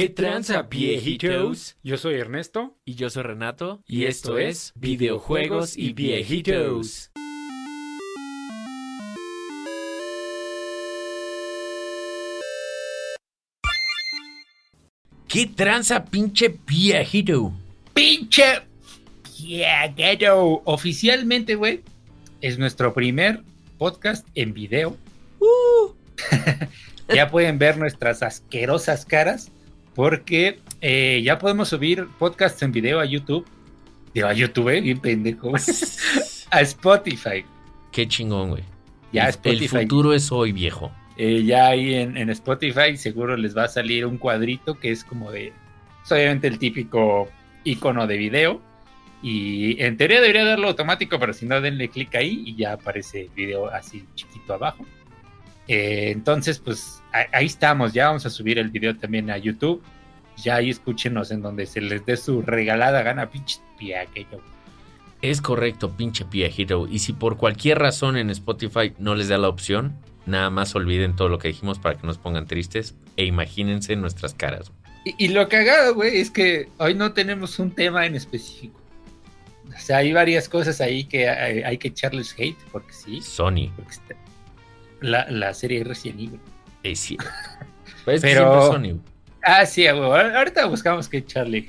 ¿Qué tranza, viejitos? Yo soy Ernesto. Y yo soy Renato. Y esto es Videojuegos y Viejitos. ¿Qué tranza, pinche viejito? ¡Pinche viejito! Oficialmente, güey, es nuestro primer podcast en video. Uh. ya pueden ver nuestras asquerosas caras porque eh, ya podemos subir podcasts en video a YouTube. Digo, a YouTube, eh, bien pendejo. a Spotify. Qué chingón, güey. Ya el, Spotify. el futuro es hoy, viejo. Eh, ya ahí en, en, Spotify seguro les va a salir un cuadrito que es como de, es obviamente el típico icono de video. Y en teoría debería darlo automático, pero si no, denle clic ahí y ya aparece el video así chiquito abajo. Eh, entonces, pues ahí estamos, ya vamos a subir el video también a YouTube. Ya ahí escúchenos en donde se les dé su regalada gana, pinche piaqueño. Es correcto, pinche piajito. Y si por cualquier razón en Spotify no les da la opción, nada más olviden todo lo que dijimos para que nos pongan tristes e imagínense nuestras caras. Y, y lo cagado, güey, es que hoy no tenemos un tema en específico. O sea, hay varias cosas ahí que hay, hay que echarles hate, porque sí. Sony. Porque está, la, la, serie Resident Evil. Es cierto. Pues Pero... Sony. Ah, sí. Ahorita buscamos que echarle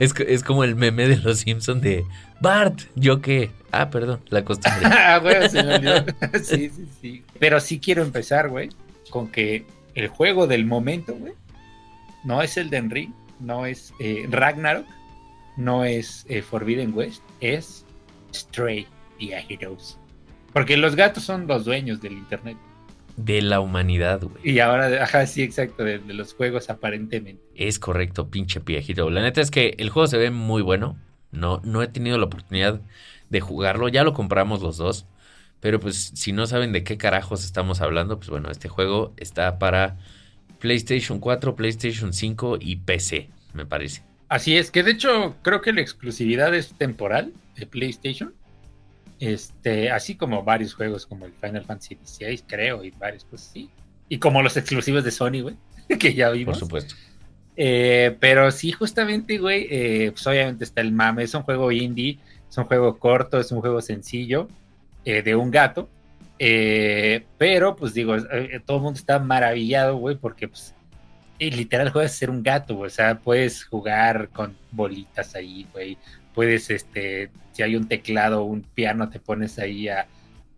es, es como el meme de los Simpsons de Bart, ¿yo qué? Ah, perdón, la costumbre. ah, güey, se me olvidó. sí, sí, sí. Pero sí quiero empezar, güey, con que el juego del momento, güey, no es el de no es eh, Ragnarok, no es eh, Forbidden West, es Stray The Heroes. Porque los gatos son los dueños del internet. De la humanidad, güey. Y ahora, ajá, sí, exacto, de, de, los juegos aparentemente. Es correcto, pinche piejito. La neta es que el juego se ve muy bueno. No, no he tenido la oportunidad de jugarlo. Ya lo compramos los dos. Pero pues si no saben de qué carajos estamos hablando, pues bueno, este juego está para PlayStation 4, PlayStation 5 y PC, me parece. Así es, que de hecho creo que la exclusividad es temporal de PlayStation. Este, así como varios juegos como el Final Fantasy XVI, creo, y varios pues sí. Y como los exclusivos de Sony, güey, que ya vimos. Por supuesto. Eh, pero sí, justamente, güey, eh, pues obviamente está el mame, es un juego indie, es un juego corto, es un juego sencillo, eh, de un gato. eh, pero, pues digo, todo el mundo está maravillado, güey, porque pues literal juegas ser un gato, güey. O sea, puedes jugar con bolitas ahí, güey. Puedes, este, si hay un teclado o un piano, te pones ahí a,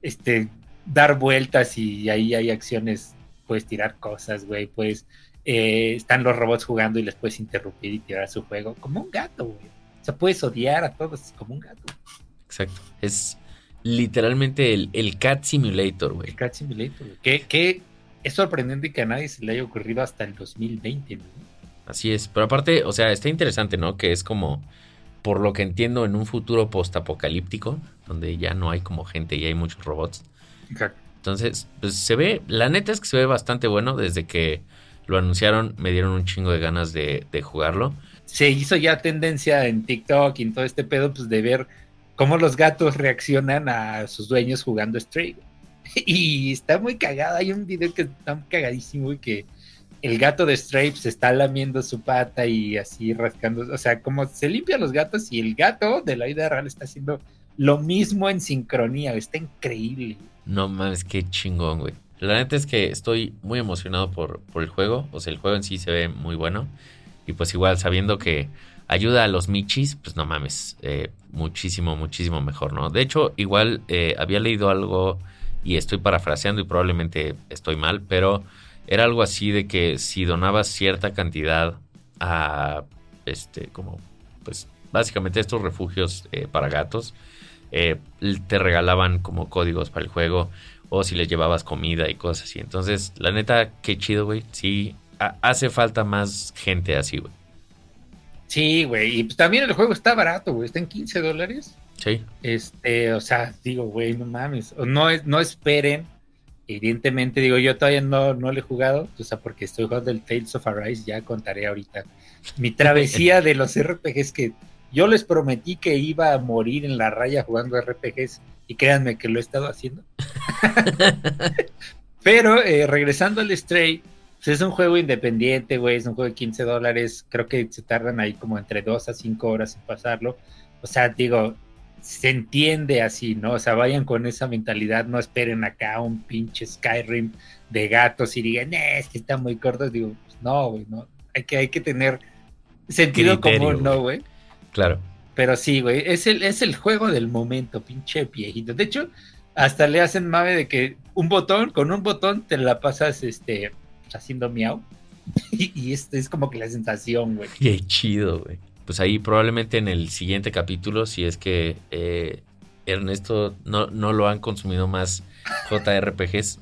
este, dar vueltas y ahí hay acciones, puedes tirar cosas, güey. Puedes, eh, están los robots jugando y les puedes interrumpir y tirar su juego, como un gato, güey. O sea, puedes odiar a todos como un gato. Exacto. Es literalmente el, el Cat Simulator, güey. El Cat Simulator, güey. Que, que es sorprendente que a nadie se le haya ocurrido hasta el 2020, ¿no? Así es, pero aparte, o sea, está interesante, ¿no? Que es como, por lo que entiendo, en un futuro postapocalíptico, donde ya no hay como gente y hay muchos robots. Exacto. Entonces, pues se ve, la neta es que se ve bastante bueno desde que lo anunciaron, me dieron un chingo de ganas de, de jugarlo. Se hizo ya tendencia en TikTok y en todo este pedo, pues de ver cómo los gatos reaccionan a sus dueños jugando Stray. Y está muy cagado. Hay un video que está cagadísimo y que el gato de Stray se está lamiendo su pata y así rascando. O sea, como se limpia los gatos y el gato de la vida real está haciendo lo mismo en sincronía. Está increíble. No mames, qué chingón, güey. La neta es que estoy muy emocionado por, por el juego. O sea, el juego en sí se ve muy bueno. Y pues igual sabiendo que ayuda a los michis, pues no mames, eh, muchísimo, muchísimo mejor, ¿no? De hecho, igual eh, había leído algo y estoy parafraseando y probablemente estoy mal, pero era algo así de que si donabas cierta cantidad a, este, como, pues básicamente estos refugios eh, para gatos, eh, te regalaban como códigos para el juego o si les llevabas comida y cosas así. Entonces, la neta, qué chido, güey. Sí, hace falta más gente así, güey. Sí, güey. Y pues también el juego está barato, güey. Está en 15 dólares. Sí. Este, o sea, digo, güey, no mames. No, no esperen. Evidentemente, digo, yo todavía no, no lo he jugado. O sea, porque estoy jugando el Tales of Arise. Ya contaré ahorita mi travesía de los RPGs que yo les prometí que iba a morir en la raya jugando RPGs. Y créanme que lo he estado haciendo. Pero eh, regresando al Stray, Pues es un juego independiente, güey, es un juego de 15 dólares, creo que se tardan ahí como entre 2 a 5 horas en pasarlo. O sea, digo, se entiende así, ¿no? O sea, vayan con esa mentalidad, no esperen acá un pinche Skyrim de gatos y digan, eh, es que está muy corto. Digo, pues no, güey, no. Hay que, hay que tener sentido común, ¿no, güey? Claro. Pero sí, güey, es el, es el juego del momento, pinche viejito. De hecho, hasta le hacen mame de que un botón, con un botón te la pasas este haciendo miau. Y, y esto es como que la sensación, güey. Qué chido, güey. Pues ahí probablemente en el siguiente capítulo, si es que eh, Ernesto no, no lo han consumido más JRPGs.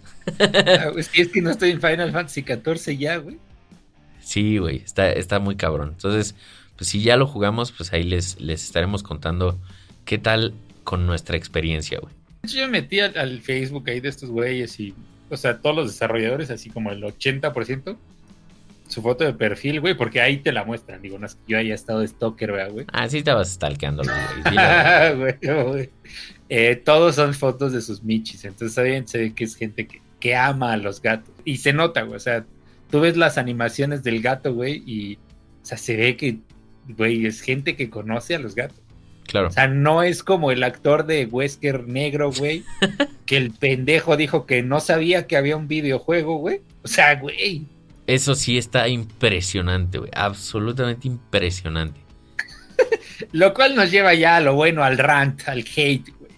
Sí, es que no estoy en Final Fantasy XIV ya, güey. Sí, güey, está, está muy cabrón. Entonces, pues si ya lo jugamos, pues ahí les, les estaremos contando qué tal con nuestra experiencia, güey. De hecho, yo me metí al, al Facebook ahí de estos güeyes y, o sea, todos los desarrolladores, así como el 80%, su foto de perfil, güey, porque ahí te la muestran. Digo, no es que yo haya estado de stalker, ¿verdad, güey? Ah, sí estabas stalkeando, güey. Güey. Eh, todos son fotos de sus michis, entonces saben, se ve que es gente que, que ama a los gatos. Y se nota, güey, o sea, tú ves las animaciones del gato, güey, y, o sea, se ve que, güey, es gente que conoce a los gatos. Claro. O sea, no es como el actor de Wesker negro, güey, que el pendejo dijo que no sabía que había un videojuego, güey. O sea, güey. Eso sí está impresionante, güey. Absolutamente impresionante. Lo cual nos lleva ya a lo bueno, al rant, al hate, güey.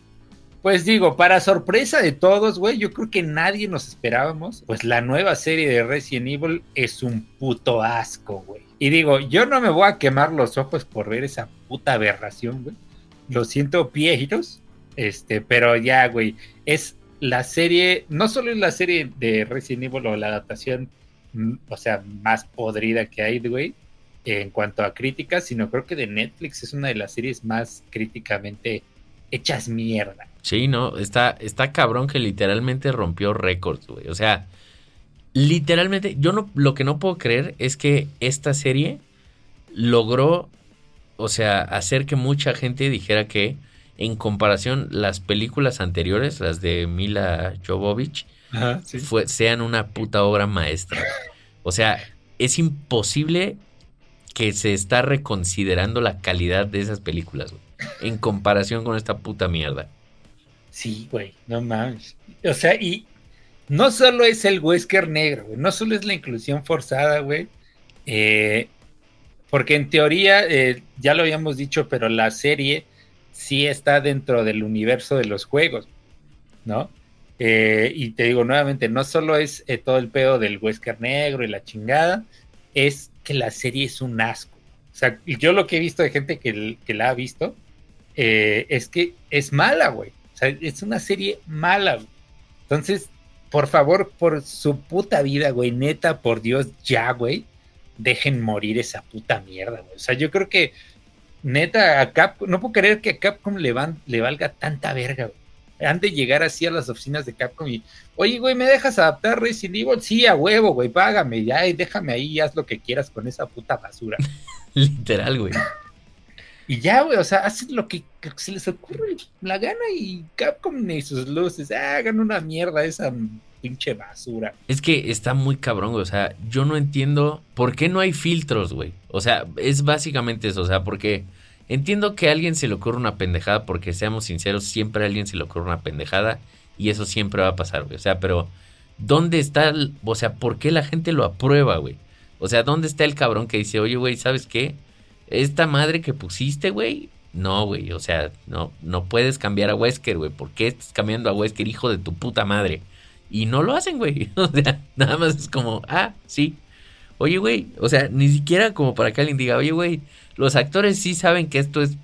Pues digo, para sorpresa de todos, güey, yo creo que nadie nos esperábamos. Pues la nueva serie de Resident Evil es un puto asco, güey. Y digo, yo no me voy a quemar los ojos por ver esa puta aberración, güey. Lo siento, viejitos. Este, pero ya, güey, es la serie, no solo es la serie de Resident Evil o la adaptación, o sea, más podrida que hay, güey, en cuanto a críticas, sino creo que de Netflix es una de las series más críticamente hechas mierda. Sí, no, está, está cabrón que literalmente rompió récords, güey. O sea, literalmente, yo no, lo que no puedo creer es que esta serie logró, o sea, hacer que mucha gente dijera que, en comparación, las películas anteriores, las de Mila Jovovich, Ajá, sí. fue, sean una puta obra maestra. O sea, es imposible que se está reconsiderando la calidad de esas películas, güey, en comparación con esta puta mierda. Sí, güey, no mames. O sea, y no solo es el Wesker negro, güey, no solo es la inclusión forzada, güey. eh, porque en teoría, eh, ya lo habíamos dicho, pero la serie sí está dentro del universo de los juegos, ¿no? Eh, y te digo nuevamente, no solo es eh, todo el pedo del Wesker negro y la chingada, es que la serie es un asco. O sea, yo lo que he visto de gente que, la ha visto eh, es que es mala, güey. O sea, es una serie mala, güey. Entonces, por favor, por su puta vida, güey, neta, por Dios, ya, güey, dejen morir esa puta mierda, güey. O sea, yo creo que, neta, a Capcom, no puedo creer que a Capcom le, le valga tanta verga, güey. Han de llegar así a las oficinas de Capcom y, oye, güey, ¿me dejas adaptar Resident Evil? Sí, a huevo, güey, págame, ya, y déjame ahí y haz lo que quieras con esa puta basura. Literal, güey. Y ya, güey, o sea, hacen lo que, que se les ocurre la gana y Capcom y sus luces, ah, hagan una mierda esa pinche basura. Es que está muy cabrón, güey. O sea, yo no entiendo por qué no hay filtros, güey. O sea, es básicamente eso. O sea, porque entiendo que a alguien se le ocurre una pendejada, porque seamos sinceros, siempre a alguien se le ocurre una pendejada y eso siempre va a pasar, güey. O sea, pero ¿dónde está, el- o sea, por qué la gente lo aprueba, güey? O sea, ¿dónde está el cabrón que dice, oye, güey, ¿sabes qué? Esta madre que pusiste, güey. No, güey, o sea, no, no puedes cambiar a Wesker, güey. ¿Por qué estás cambiando a Wesker, hijo de tu puta madre? Y no lo hacen, güey. O sea, nada más es como, ah, sí. Oye, güey, o sea, ni siquiera como para que alguien diga, oye, güey, los actores sí saben que esto es,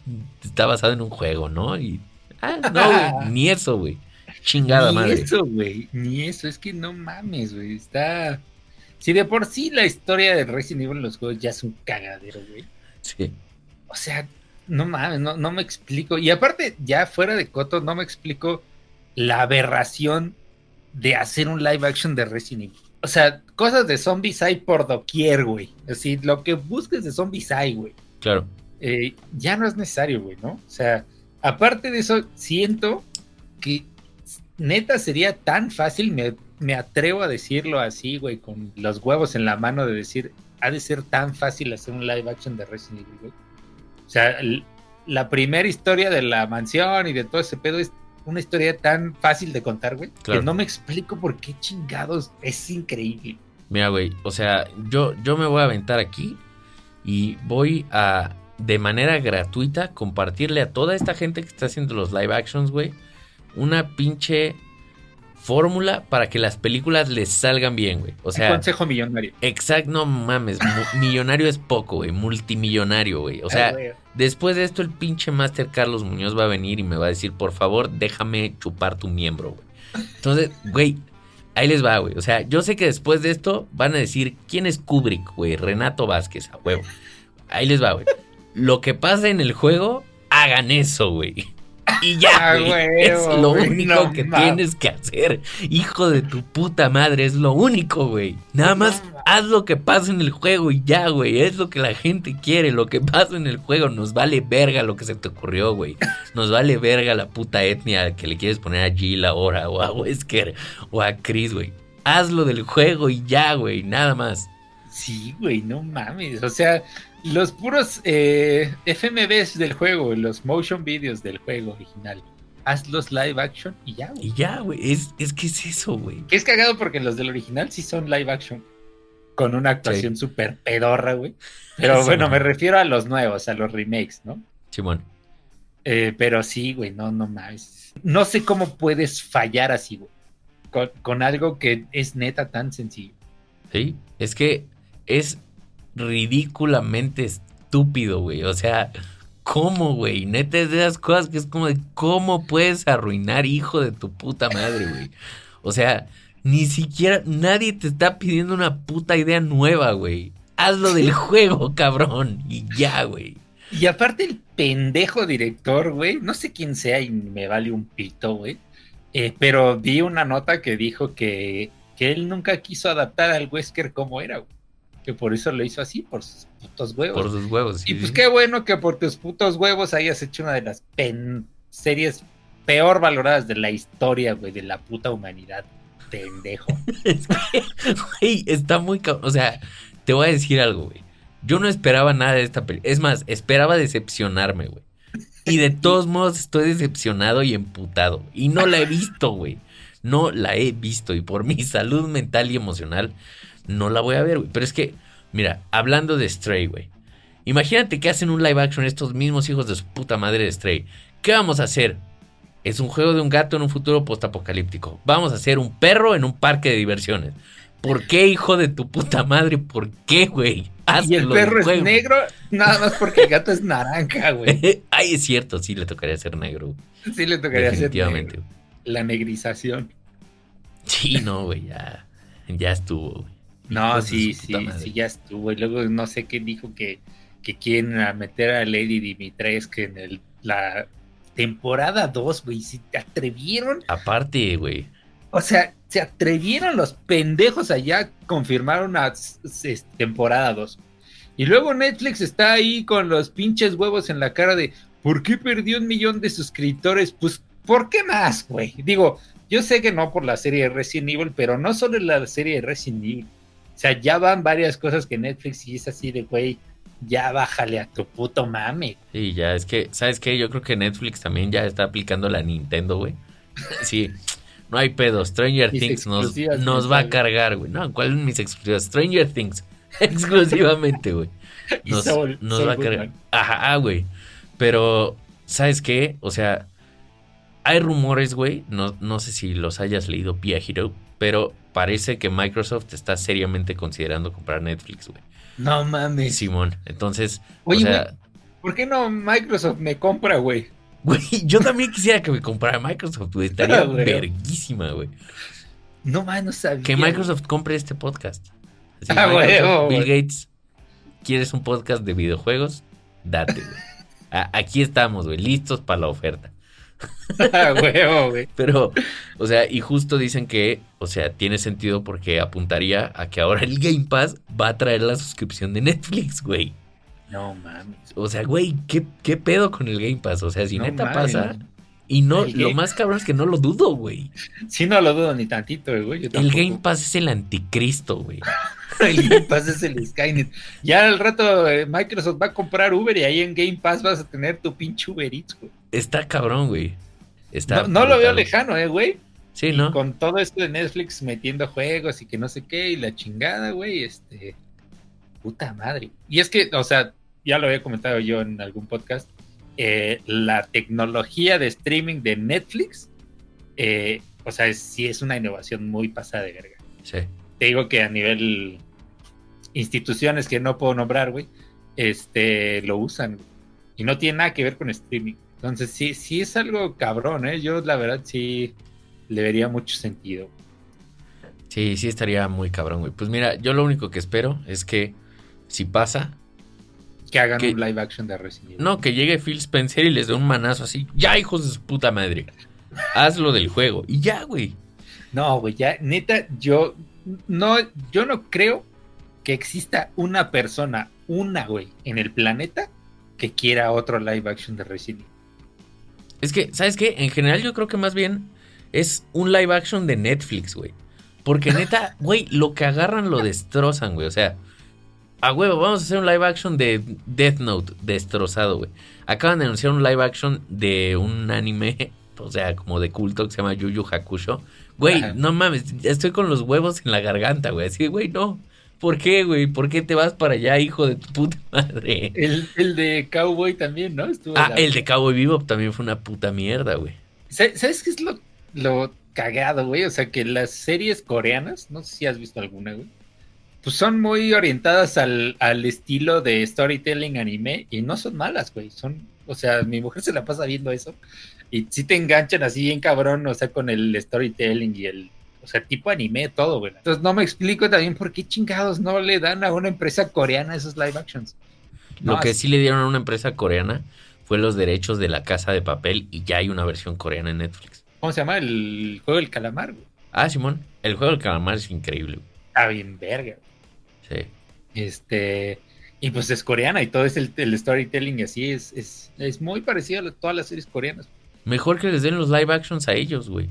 está basado en un juego, ¿no? Y, ah, no, güey, ni eso, güey. Chingada ni madre. eso, güey, ni eso, es que no mames, güey, está... Si de por sí la historia de Resident Evil en los juegos ya es un cagadero, güey. Sí. O sea, no mames, no, no me explico. Y aparte, ya fuera de Coto, no me explico la aberración de hacer un live action de Resident Evil. O sea, cosas de zombies hay por doquier, güey. Así, lo que busques de zombies hay, güey. Claro. Eh, ya no es necesario, güey, ¿no? O sea, aparte de eso, siento que neta sería tan fácil, me me atrevo a decirlo así, güey, con los huevos en la mano de decir, ha de ser tan fácil hacer un live action de Resident Evil, güey. O sea, la primera historia de la mansión y de todo ese pedo es una historia tan fácil de contar, güey, que no me explico por qué chingados es increíble. Mira, güey, o sea, yo, yo me voy a aventar aquí y voy a, de manera gratuita, compartirle a toda esta gente que está haciendo los live actions, güey, una pinche fórmula para que las películas les salgan bien, güey. O sea, consejo millonario. Exacto, no mames, millonario es poco, güey, multimillonario, güey. O sea, después de esto el pinche Master Carlos Muñoz va a venir y me va a decir, "Por favor, déjame chupar tu miembro, güey." Entonces, güey, ahí les va, güey. O sea, yo sé que después de esto van a decir, "¿Quién es Kubrick, güey?" Renato Vázquez, a huevo. Ahí les va, güey. Lo que pasa en el juego, hagan eso, güey. Y ya, ah, es lo único que tienes que hacer. Hijo de tu puta madre, es lo único, güey. Nada más haz lo que pasa en el juego y ya, güey. Es lo que la gente quiere, lo que pasa en el juego. Nos vale verga lo que se te ocurrió, güey. Nos vale verga la puta etnia que le quieres poner a Jill ahora, o a Wesker, o a Chris, güey. Hazlo del juego y ya, güey. Nada más. Sí, güey, no mames. O sea, los puros eh, FMVs del juego, los motion videos del juego original. Haz los live action y ya, güey. Y ya, güey. Es, es que es eso, güey. Es cagado porque los del original sí son live action. Con una actuación súper pedorra, güey. Pero bueno, me refiero a los nuevos, a los remakes, ¿no? Simón. Eh, pero sí, güey, no, no más. No sé cómo puedes fallar así, güey. Con, con algo que es neta tan sencillo. Sí, es que es ridículamente estúpido, güey. O sea, ¿cómo, güey? Neta es de esas cosas que es como de cómo puedes arruinar hijo de tu puta madre, güey. O sea, ni siquiera nadie te está pidiendo una puta idea nueva, güey. Hazlo del juego, cabrón. Y ya, güey. Y aparte el pendejo director, güey, no sé quién sea y me vale un pito, güey. Eh, pero vi una nota que dijo que, que él nunca quiso adaptar al Wesker como era, güey que por eso lo hizo así, por sus putos huevos. Por sus huevos, sí. Y pues qué bueno que por tus putos huevos hayas hecho una de las series peor valoradas de la historia, güey, de la puta humanidad. Pendejo. es que, güey, está muy... O sea, te voy a decir algo, güey. Yo no esperaba nada de esta película. Es más, esperaba decepcionarme, güey. Y de todos modos estoy decepcionado y emputado. Y no la he visto, güey. No la he visto. Y por mi salud mental y emocional, no la voy a ver, güey. Pero es que, mira, hablando de Stray, güey. Imagínate que hacen un live action estos mismos hijos de su puta madre de Stray. ¿Qué vamos a hacer? Es un juego de un gato en un futuro postapocalíptico. Vamos a hacer un perro en un parque de diversiones. ¿Por qué, hijo de tu puta madre? ¿Por qué, güey? y el perro es negro, nada más porque el gato es naranja, güey. Ay, es cierto, sí le tocaría ser negro. Sí le tocaría ser negro. La negrización. Sí, no, güey, ya, ya estuvo, güey. No, sí, sí, sí, ya estuvo. Y luego no sé qué dijo que, que quieren meter a Lady Dimitrescu en el, la temporada 2, güey. Si te atrevieron. Aparte, güey. O sea, se atrevieron los pendejos allá confirmar una temporada 2. Y luego Netflix está ahí con los pinches huevos en la cara de ¿por qué perdió un millón de suscriptores? Pues, ¿por qué más, güey? Digo, yo sé que no por la serie de Resident Evil, pero no solo la serie de Resident Evil. O sea, ya van varias cosas que Netflix y es así de, güey, ya bájale a tu puto mame. Sí, ya, es que, ¿sabes qué? Yo creo que Netflix también ya está aplicando la Nintendo, güey. Sí, no hay pedo. Stranger Things nos, nos va a cargar, güey. No, ¿cuál es mis exclusivas? Stranger Things, exclusivamente, güey. Nos, nos va a cargar. Ajá, güey. Pero, ¿sabes qué? O sea, hay rumores, güey. No, no sé si los hayas leído, Pia Hero, pero parece que Microsoft está seriamente considerando comprar Netflix, güey. No mames. Simón, entonces, Oye, o sea, ¿por qué no Microsoft me compra, güey? Güey, yo también quisiera que me comprara Microsoft, güey. Estaría verguísima, güey. No mames, no sabía. Que Microsoft compre este podcast. ah, güey. Bill Gates, ¿quieres un podcast de videojuegos? Date, güey. Aquí estamos, güey, listos para la oferta. Pero, o sea, y justo dicen que, o sea, tiene sentido porque apuntaría a que ahora el Game Pass va a traer la suscripción de Netflix, güey. No mames. O sea, güey, ¿qué, pedo con el Game Pass? O sea, si neta pasa, Y no, El lo Game- más cabrón es que no lo dudo, güey. Sí, no lo dudo ni tantito, güey. El. Game Pass es el anticristo, güey. El Game Pass es el Skynet. Ya al rato eh, Microsoft va a comprar Uber y ahí en Game Pass vas a tener tu pinche Uber Eats, güey. Está cabrón, güey. Está No, no lo veo lejano, eh, güey. Sí, ¿no? Con todo esto de Netflix metiendo juegos y que no sé qué y la chingada, güey, este... Puta madre. Y es que, o sea, ya lo había comentado yo en algún podcast, eh, la tecnología de streaming de Netflix, eh, o sea, es- sí es una innovación muy pasada de verga. Sí. te digo que a nivel instituciones que no puedo nombrar, güey, este, lo usan. Y no tiene nada que ver con streaming. Entonces, sí, sí es algo cabrón, ¿eh? Yo, la verdad, sí le vería mucho sentido. Sí, sí estaría muy cabrón, güey. Pues mira, yo lo único que espero es que si pasa, Que hagan un live action de Resident Evil. no, que llegue Phil Spencer y les dé un manazo así. Ya, hijos de su puta madre. Haz lo del juego. Y ya, güey. No, güey, ya, neta, yo no, yo no creo que exista una persona, una, güey, en el planeta que quiera otro live action de Resident Evil. Es que, ¿sabes qué? En general yo creo que más bien es un live action de Netflix, güey. Porque neta, güey, lo que agarran lo destrozan, güey. O sea, a huevo, vamos a hacer un live action de Death Note destrozado, güey. Acaban de anunciar un live action de un anime, o sea, como de culto que se llama Yu Yu Hakusho. Güey, Ajá. no mames, estoy con los huevos en la garganta, güey. Así, güey, no. ¿Por qué, güey? ¿Por qué te vas para allá, hijo de tu puta madre? El, el de Cowboy también, ¿no? Estuvo Ah, la- el de Cowboy Bebop también fue una puta mierda, güey. ¿Sabes sabes qué es lo, lo cagado, güey? O sea, que las series coreanas, no sé si has visto alguna, güey, pues son muy orientadas al, al estilo de storytelling anime y no son malas, güey. Son, o sea, mi mujer se la pasa viendo eso y sí te enganchan así bien cabrón, o sea, con el storytelling y el, o sea, tipo anime, todo, güey. Entonces no me explico también por qué chingados no le dan a una empresa coreana esos live actions. Lo que así- sí le dieron a una empresa coreana fue los derechos de la casa de papel y ya hay una versión coreana en Netflix. ¿Cómo se llama? El juego del calamar, güey. Ah, Simón, el juego del calamar es increíble. güey. Está bien verga. Sí. Este, y pues es coreana y todo es el, el storytelling así es, es, es muy parecido a todas las series coreanas. Mejor que les den los live actions a ellos, güey.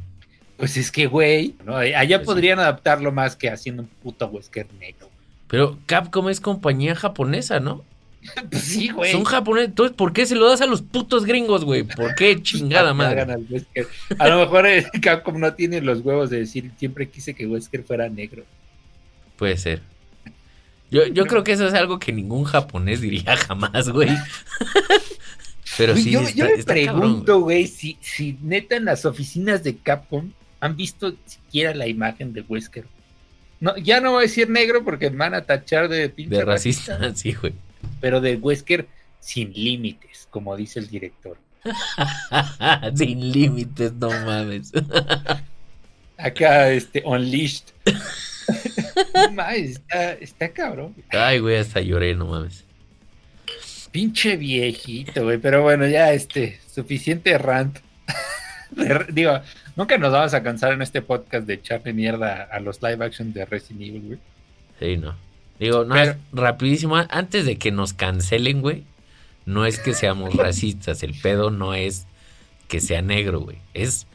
Pues es que, güey, ¿no? allá Pues sí. podrían adaptarlo más que haciendo un puto Wesker negro. Pero Capcom es compañía japonesa, ¿no? Pues sí, güey. Son japoneses. Entonces, ¿por qué se lo das a los putos gringos, güey? ¿Por qué chingada madre? A lo mejor eh, Capcom no tiene los huevos de decir siempre quise que Wesker fuera negro. Puede ser. Yo, yo creo que eso es algo que ningún japonés diría jamás, güey. Pero sí, yo, está, yo me está pregunto, güey, si, si neta en las oficinas de Capcom han visto siquiera la imagen de Wesker. No, ya no voy a decir negro porque me van a tachar de pinche De racista, sí, güey. pero de Wesker sin límites, como dice el director. Sin límites, no mames. Acá, este, Unleashed. No mames, está, está cabrón. Ay, güey, hasta lloré, no mames. Pinche viejito, güey. Pero bueno, ya, este, suficiente rant. De- Digo, nunca nos vamos a cansar en este podcast de echarle mierda a los live action de Resident Evil, güey. Sí, no. Digo, no, Pero- es rapidísimo, antes de que nos cancelen, güey, no es que seamos racistas, el pedo no es que sea negro, güey, es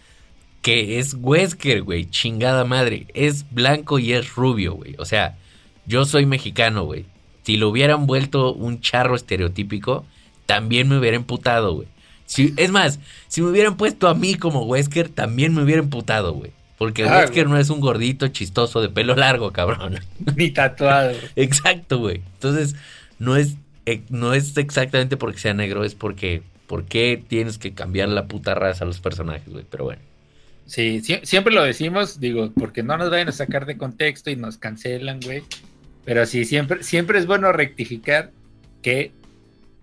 que es Wesker, güey, chingada madre, es blanco y es rubio, güey, o sea, yo soy mexicano, güey, si lo hubieran vuelto un charro estereotípico, también me hubiera emputado, güey. Si, es más, si me hubieran puesto a mí como Wesker, también me hubiera emputado, güey. Porque Ah, Wesker no es un gordito chistoso de pelo largo, cabrón. Ni tatuado. Exacto, güey. Entonces, no es, eh, no es exactamente porque sea negro, es porque, ¿por qué tienes que cambiar la puta raza a los personajes, güey? Pero bueno. Sí, sie- siempre lo decimos, digo, porque no nos vayan a sacar de contexto y nos cancelan, güey. Pero sí, siempre, siempre es bueno rectificar que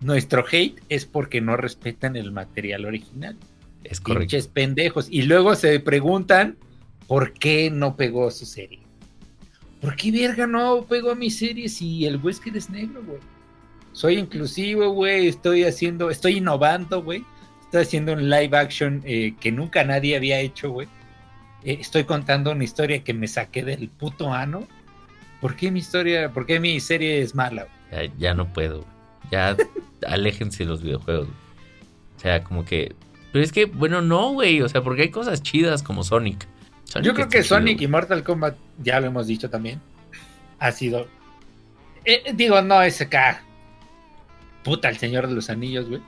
nuestro hate es porque no respetan el material original. Es correcto. Pinches pendejos. Y luego se preguntan por qué no pegó su serie. ¿Por qué verga no pegó a mi serie si el Wesker es negro, güey? Soy inclusivo, güey. Estoy haciendo, estoy innovando, güey. Estoy haciendo un live action eh, que nunca nadie había hecho, güey. Eh, estoy contando una historia que me saqué del puto ano. ¿Por qué mi historia, por qué mi serie es mala? Ya, ya no puedo. güey. Ya aléjense los videojuegos. O sea, como que Pero es que, bueno, no, güey. O sea, porque hay cosas chidas como Sonic. Sonic Yo creo que chido, Sonic y Mortal Kombat, ya lo hemos dicho también, ha sido. eh, digo, no acá. Puta, el Señor de los Anillos, güey.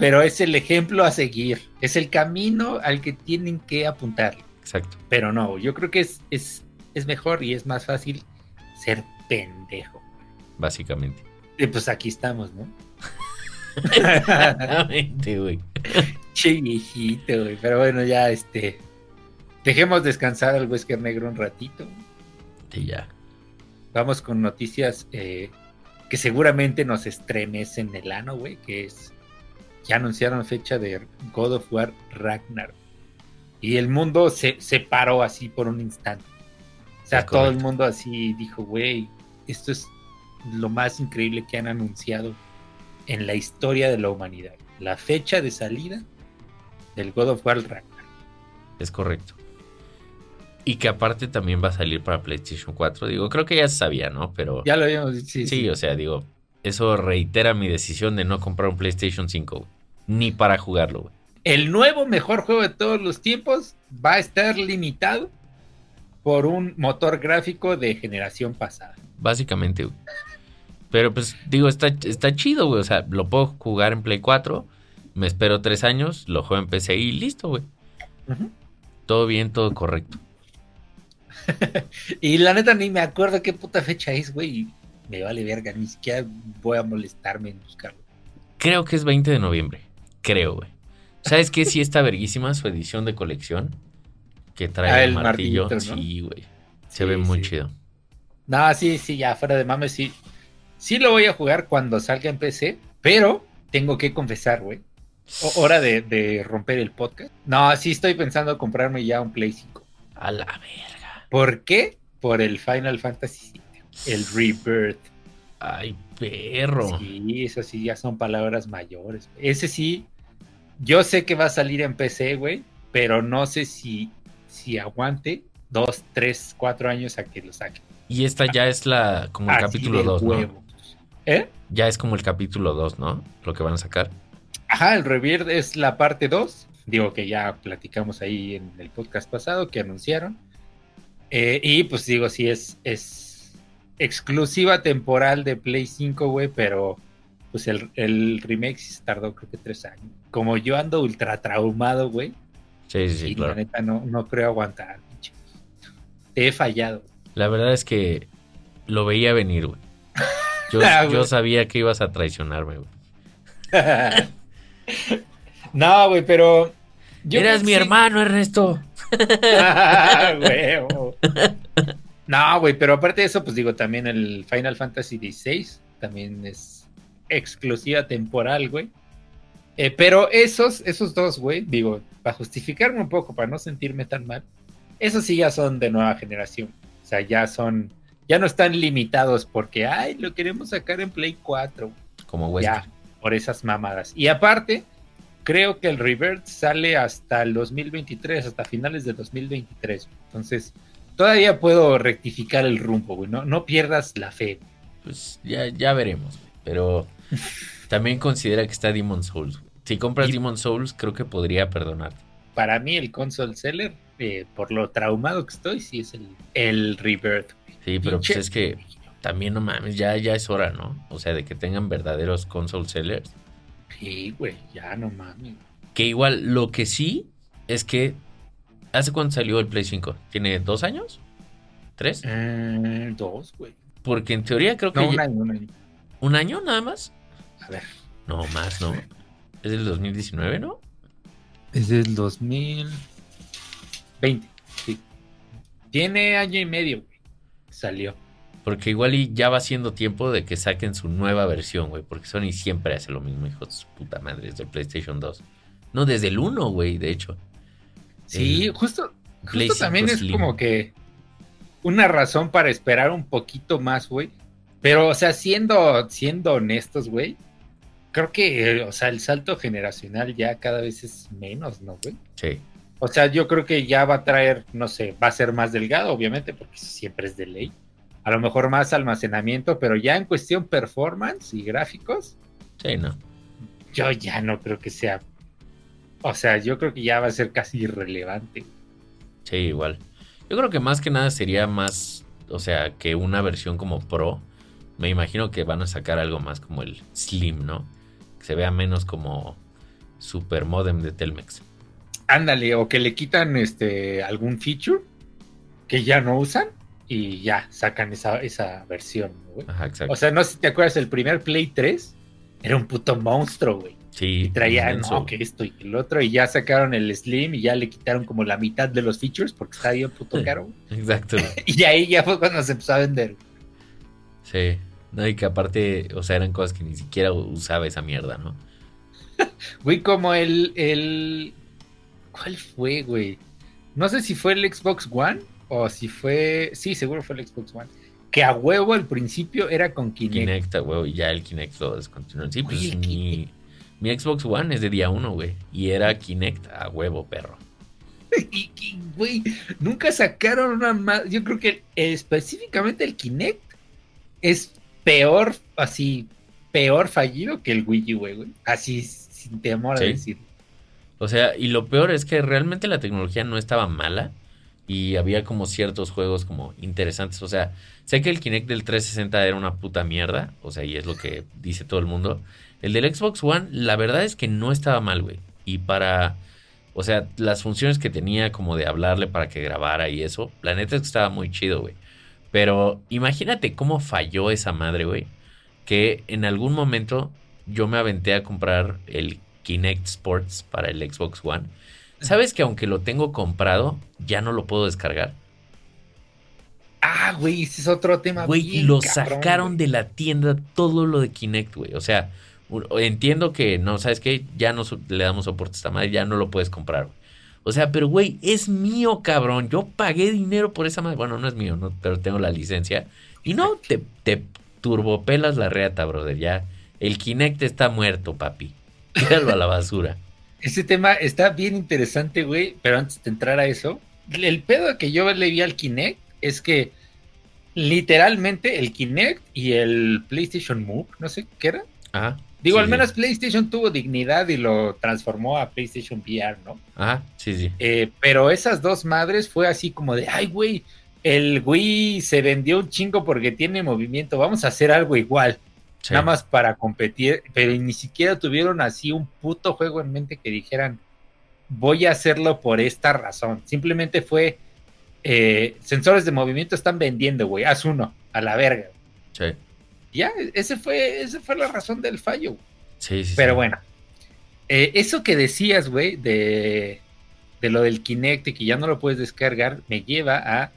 Pero es el ejemplo a seguir. Es el camino al que tienen que apuntar. Exacto. Pero no, yo creo que es, es, es mejor y es más fácil ser pendejo. Básicamente. Y pues aquí estamos, ¿no? Exactamente, güey. che viejito, güey. Pero bueno, ya este. Dejemos descansar al Wesker Negro un ratito. Y ya. Vamos con noticias eh, que seguramente nos estremecen el ano, güey. Que es. Ya anunciaron fecha de God of War Ragnar. Y el mundo se, se paró así por un instante. O sea, Es todo el mundo así dijo, güey, esto es lo más increíble que han anunciado en la historia de la humanidad. La fecha de salida del God of War Ragnar. Es correcto. Y que aparte también va a salir para PlayStation 4. Digo, creo que ya se sabía, ¿no? Pero Ya lo habíamos dicho. Sí, sí, sí. o sea, digo, eso reitera mi decisión de no comprar un PlayStation 5, güey. Ni para jugarlo, güey. el nuevo mejor juego de todos los tiempos va a estar limitado por un motor gráfico de generación pasada. Básicamente, güey. Pero pues, digo, está, está chido, güey. O sea, lo puedo jugar en Play 4. Me espero tres años, lo juego en PC y listo, güey. Todo bien, todo correcto. Y la neta ni me acuerdo qué puta fecha es, güey. y Me vale verga, ni siquiera voy a molestarme en buscarlo. Creo que es 20 de noviembre. Creo, güey. ¿Sabes qué? Sí está verguísima su edición de colección. Que trae Ah, el martillo. Sí, güey. Se Sí, ve muy sí. chido. No, sí, sí, ya fuera de mames, sí. Sí lo voy a jugar cuando salga en PC, pero tengo que confesar, güey. Hora de, de romper el podcast. No, sí estoy pensando comprarme ya un Play 5. A la verga. ¿Por qué? Por el Final Fantasy VII, el Rebirth. Ay, perro. Sí, eso sí, ya son palabras mayores. Ese sí, yo sé que va a salir en PC, güey, pero no sé si, si aguante dos, tres, cuatro años a que lo saque. Y esta ya es la como el Así capítulo de 2, ¿no? ¿Eh? Ya es como el capítulo 2, ¿no? Lo que van a sacar. Ajá, el Rebirth es la parte 2. Digo que ya platicamos ahí en el podcast pasado que anunciaron. Eh, y pues digo, sí, es, es exclusiva temporal de Play 5, güey, pero pues el, el remake sí se tardó creo que tres años. Como yo ando ultra traumado, güey, Sí, sí, sí, y claro. la neta no, no creo aguantar, pinche. Te he fallado. La verdad es que lo veía venir, güey. Yo, Ah, yo güey. sabía que ibas a traicionarme, güey. no, güey, pero... yo Eras mi hermano, Ernesto. Ah, huevo. No, güey, pero aparte de eso, pues digo, también el Final Fantasy XVI también es exclusiva temporal, güey. Eh, pero esos, esos dos, güey, digo, para justificarme un poco, para no sentirme tan mal, esos sí ya son de nueva generación. O sea, ya son, ya no están limitados porque, ay, lo queremos sacar en Play 4. Como Wesker. Ya, por esas mamadas. Y aparte, creo que el Rebirth sale hasta el 2023, hasta finales de 2023. Entonces, todavía puedo rectificar el rumbo, güey. No, no pierdas la fe. Pues ya, ya veremos, güey. Pero también considera que está Demon Souls. güey. Si compras Y- Demon Souls, creo que podría perdonarte. Para mí, el console seller, eh, por lo traumado que estoy, sí es el, el Rebirth. Sí, pero pues es que también no mames, ya, ya es hora, ¿no? O sea, de que tengan verdaderos console sellers. Sí, güey, ya no mames. Que igual, lo que sí es que. ¿Hace cuánto salió el Play 5? ¿Tiene dos años? ¿Tres? Eh, dos, güey. Porque en teoría creo que. No, ya- un año, un año. ¿Un año nada más? A ver. No, más, ¿no? Es del 2019, ¿no? Es del 2020. Sí. Tiene año y medio, güey. Salió. Porque igual y ya va siendo tiempo de que saquen su nueva versión, güey. Porque Sony siempre hace lo mismo, hijo de su puta madre, desde el PlayStation 2. No, desde el 1, güey, de hecho. Sí, El justo, justo también 5 es Slim. como que una razón para esperar un poquito más, güey. Pero, o sea, siendo, siendo honestos, güey, creo que, eh, o sea, el salto generacional ya cada vez es menos, ¿no, güey? Sí. O sea, yo creo que ya va a traer, no sé, va a ser más delgado, obviamente, porque siempre es de ley. A lo mejor más almacenamiento, pero ya en cuestión performance y gráficos, Sí, no. yo ya no creo que sea o sea, yo creo que ya va a ser casi irrelevante. Sí, igual. Yo creo que más que nada sería más, o sea, que una versión como Pro. Me imagino que van a sacar algo más como el Slim, ¿no? Que se vea menos como super modem de Telmex. Ándale, o que le quitan este algún feature que ya no usan y ya sacan esa, esa versión, güey. Ajá, exacto. O sea, no sé si te acuerdas, el primer Play 3 era un puto monstruo, güey. Sí, Y traía, no, que esto y que el otro, y ya sacaron el Slim y ya le quitaron como la mitad de los features porque está bien puto caro. Exacto. Y ahí ya fue cuando se empezó a vender. Sí. No, y que aparte, o sea, eran cosas que ni siquiera usaba esa mierda, ¿no? Güey, como el, el... ¿Cuál fue, güey? No sé si fue el Xbox One o si fue... Sí, seguro fue el Xbox One. Que a huevo al principio era con Kinect. Kinect, a huevo, y ya el Kinect lo descontinuó. Sí, pues Oye, mi, mi Xbox One es de día uno, güey. Y era Kinect a huevo, perro. Y, y, güey, nunca sacaron una más. Yo creo que específicamente el Kinect es peor, así, peor fallido que el Wii U, güey. güey. Así, sin temor a decir. O sea, y lo peor es que realmente la tecnología no estaba mala y había como ciertos juegos como interesantes. O sea, sé que el Kinect del 360 era una puta mierda, o sea, y es lo que dice todo el mundo. El del Xbox One, la verdad es que no estaba mal, güey. Y para, o sea, las funciones que tenía como de hablarle para que grabara y eso, la neta es que estaba muy chido, güey. Pero imagínate cómo falló esa madre, güey. Que en algún momento yo me aventé a comprar el Kinect Sports para el Xbox One. ¿Sabes que aunque lo tengo comprado, ya no lo puedo descargar? Ah, güey, ese es otro tema. Güey, lo cabrón, sacaron de la tienda todo lo de Kinect, güey. O sea, entiendo que no, ¿sabes qué? Ya no le damos soporte a esta madre, ya no lo puedes comprar, güey. O sea, pero güey, es mío, cabrón. Yo pagué dinero por esa madre. Bueno, no es mío, no, pero tengo la licencia. Y no, te, te turbopelas la reata, brother. Ya, el Kinect está muerto, papi. Tíralo a la basura. Ese tema está bien interesante, güey, pero antes de entrar a eso, el pedo que yo le vi al Kinect es que literalmente el Kinect y el PlayStation Move, no sé qué era. Ajá. Digo, sí, al menos PlayStation tuvo dignidad y lo transformó a PlayStation VR, ¿no? Ajá, sí, sí. Eh, pero esas dos madres fue así como de, ay, güey, el Wii se vendió un chingo porque tiene movimiento, vamos a hacer algo igual. Sí. nada más para competir, pero ni siquiera tuvieron así un puto juego en mente que dijeran, voy a hacerlo por esta razón. Simplemente fue, eh, sensores de movimiento están vendiendo, güey, haz uno, a la verga. Sí, Ya, ese fue, esa fue la razón del fallo. sí, sí. Pero sí. bueno, eh, eso que decías, güey, de, de lo del Kinect y que ya no lo puedes descargar, me lleva a...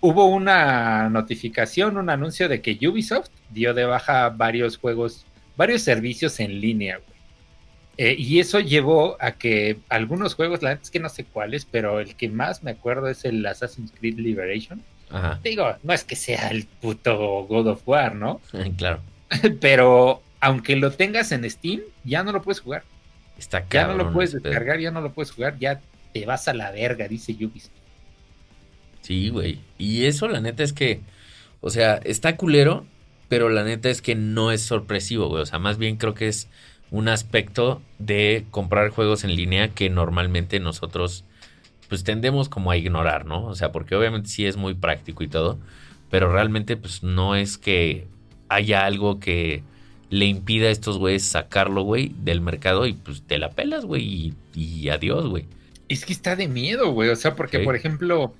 Hubo una notificación, un anuncio de que Ubisoft dio de baja varios juegos, varios servicios en línea, güey. Eh, y eso llevó a que algunos juegos, la neta es que no sé cuáles, pero el que más me acuerdo es el Assassin's Creed Liberation. Ajá, Digo, no es que sea el puto God of War, ¿no? claro. pero aunque lo tengas en Steam, ya no lo puedes jugar. Está Ya cabrón. no lo puedes descargar, ya no lo puedes jugar, ya te vas a la verga, dice Ubisoft. Sí, güey. Y eso, la neta es que, o sea, está culero, pero la neta es que no es sorpresivo, güey. O sea, más bien creo que es un aspecto de comprar juegos en línea que normalmente nosotros, pues tendemos como a ignorar, ¿no? O sea, porque obviamente sí es muy práctico y todo, pero realmente, pues no es que haya algo que le impida a estos güeyes sacarlo, güey, del mercado y pues te la pelas, güey, y, y adiós, güey. Es que está de miedo, güey. O sea, porque, Sí. por ejemplo,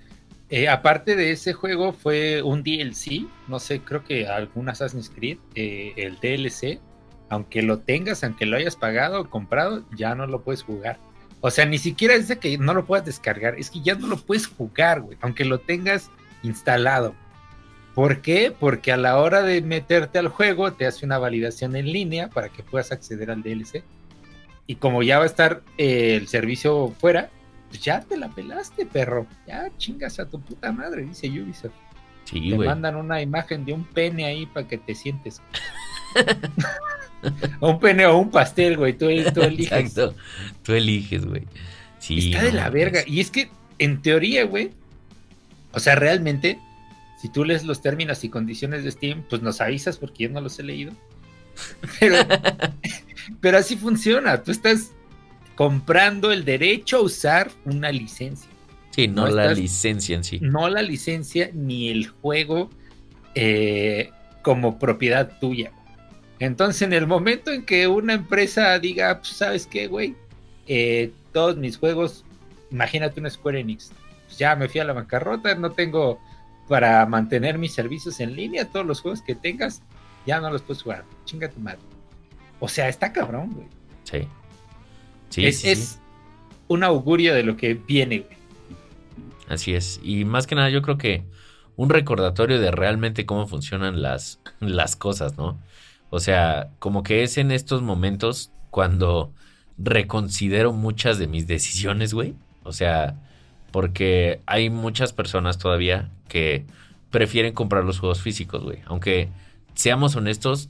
eh, aparte de ese juego, fue un DLC. No sé, creo que algún Assassin's Creed, eh, el DLC, aunque lo tengas, aunque lo hayas pagado o comprado, ya no lo puedes jugar. O sea, ni siquiera es de que no lo puedas descargar, es que ya no lo puedes jugar, güey, aunque lo tengas instalado. ¿Por qué? Porque a la hora de meterte al juego te hace una validación en línea para que puedas acceder al DLC. Y como ya va a estar eh, el servicio fuera, pues ya te la pelaste, perro. Ya chingas a tu puta madre, dice Ubisoft. Sí, te mandan una imagen de un pene ahí para que te sientes. o un pene o un pastel, güey. Tú, tú eliges. Exacto. Tú eliges, güey. Sí. Está de la verga. Y es que, en teoría, güey, o sea, realmente, si tú lees los términos y condiciones de Steam, pues nos avisas porque yo no los he leído. Pero, pero así funciona. Tú estás comprando el derecho a usar una licencia. Sí, no, la licencia en sí. No la licencia ni el juego eh, como propiedad tuya. Entonces, en el momento en que una empresa diga, pues, ¿sabes qué, güey? Eh, todos mis juegos, imagínate una Square Enix, pues, ya me fui a la bancarrota, no tengo para mantener mis servicios en línea, todos los juegos que tengas, ya no los puedes jugar. Chinga tu madre. O sea, está cabrón, güey. Sí. Sí, es, es un augurio de lo que viene, güey. Así es. Y más que nada, yo creo que un recordatorio de realmente cómo funcionan las, las cosas, ¿no? O sea, como que es en estos momentos cuando reconsidero muchas de mis decisiones, güey. O sea, porque hay muchas personas todavía que prefieren comprar los juegos físicos, güey. Aunque seamos honestos,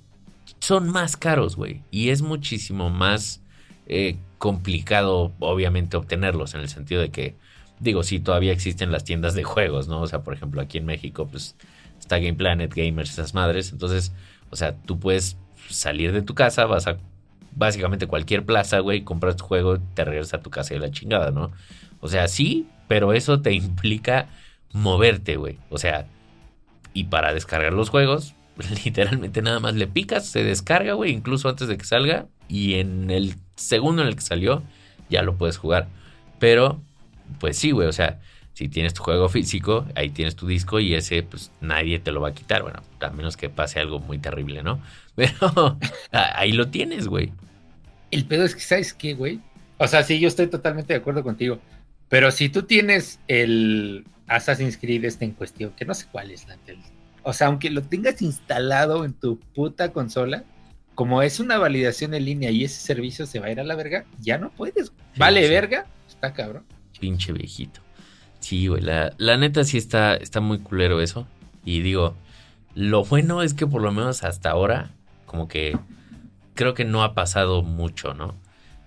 son más caros, güey. Y es muchísimo más eh, complicado, obviamente, obtenerlos. En el sentido de que Digo, sí, todavía existen las tiendas de juegos, ¿no? O sea, por ejemplo, aquí en México, pues está Game Planet, Gamers, esas madres. Entonces, o sea, tú puedes salir de tu casa, vas a básicamente cualquier plaza, güey, compras tu juego, te regresas a tu casa y la chingada, ¿no? O sea, sí, pero eso te implica moverte, güey. O sea, y para descargar los juegos, literalmente nada más le picas, se descarga, güey, incluso antes de que salga. Y en el segundo en el que salió, ya lo puedes jugar. Pero pues sí, güey, o sea, si tienes tu juego físico, ahí tienes tu disco y ese, pues nadie te lo va a quitar, bueno, a menos que pase algo muy terrible, ¿no? Pero ahí lo tienes, güey. El pedo es que, ¿sabes qué, güey? O sea, sí, yo estoy totalmente de acuerdo contigo, pero si tú tienes el Assassin's Creed este en cuestión, que no sé cuál es la o sea, aunque lo tengas instalado en tu puta consola, como es una validación en línea y ese servicio se va a ir a la verga, ya no puedes. Vale, verga, está cabrón pinche viejito. Sí, güey, la, neta sí está, está muy culero eso. Y digo, lo bueno es que por lo menos hasta ahora, como que creo que no ha pasado mucho, ¿no?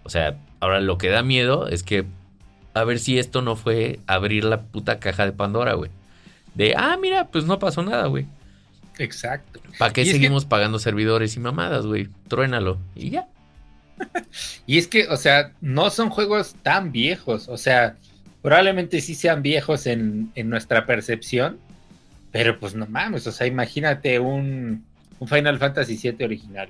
O sea, ahora lo que da miedo es que a ver si esto no fue abrir la puta caja de Pandora, güey. De, ah, mira, pues no pasó nada, güey. Exacto. ¿Para qué seguimos pagando servidores y mamadas, güey? Truénalo y ya. y es que, o sea, no son juegos tan viejos. O sea, probablemente sí sean viejos en, nuestra percepción. Pero pues no mames, o sea, imagínate un, Final Fantasy VII original.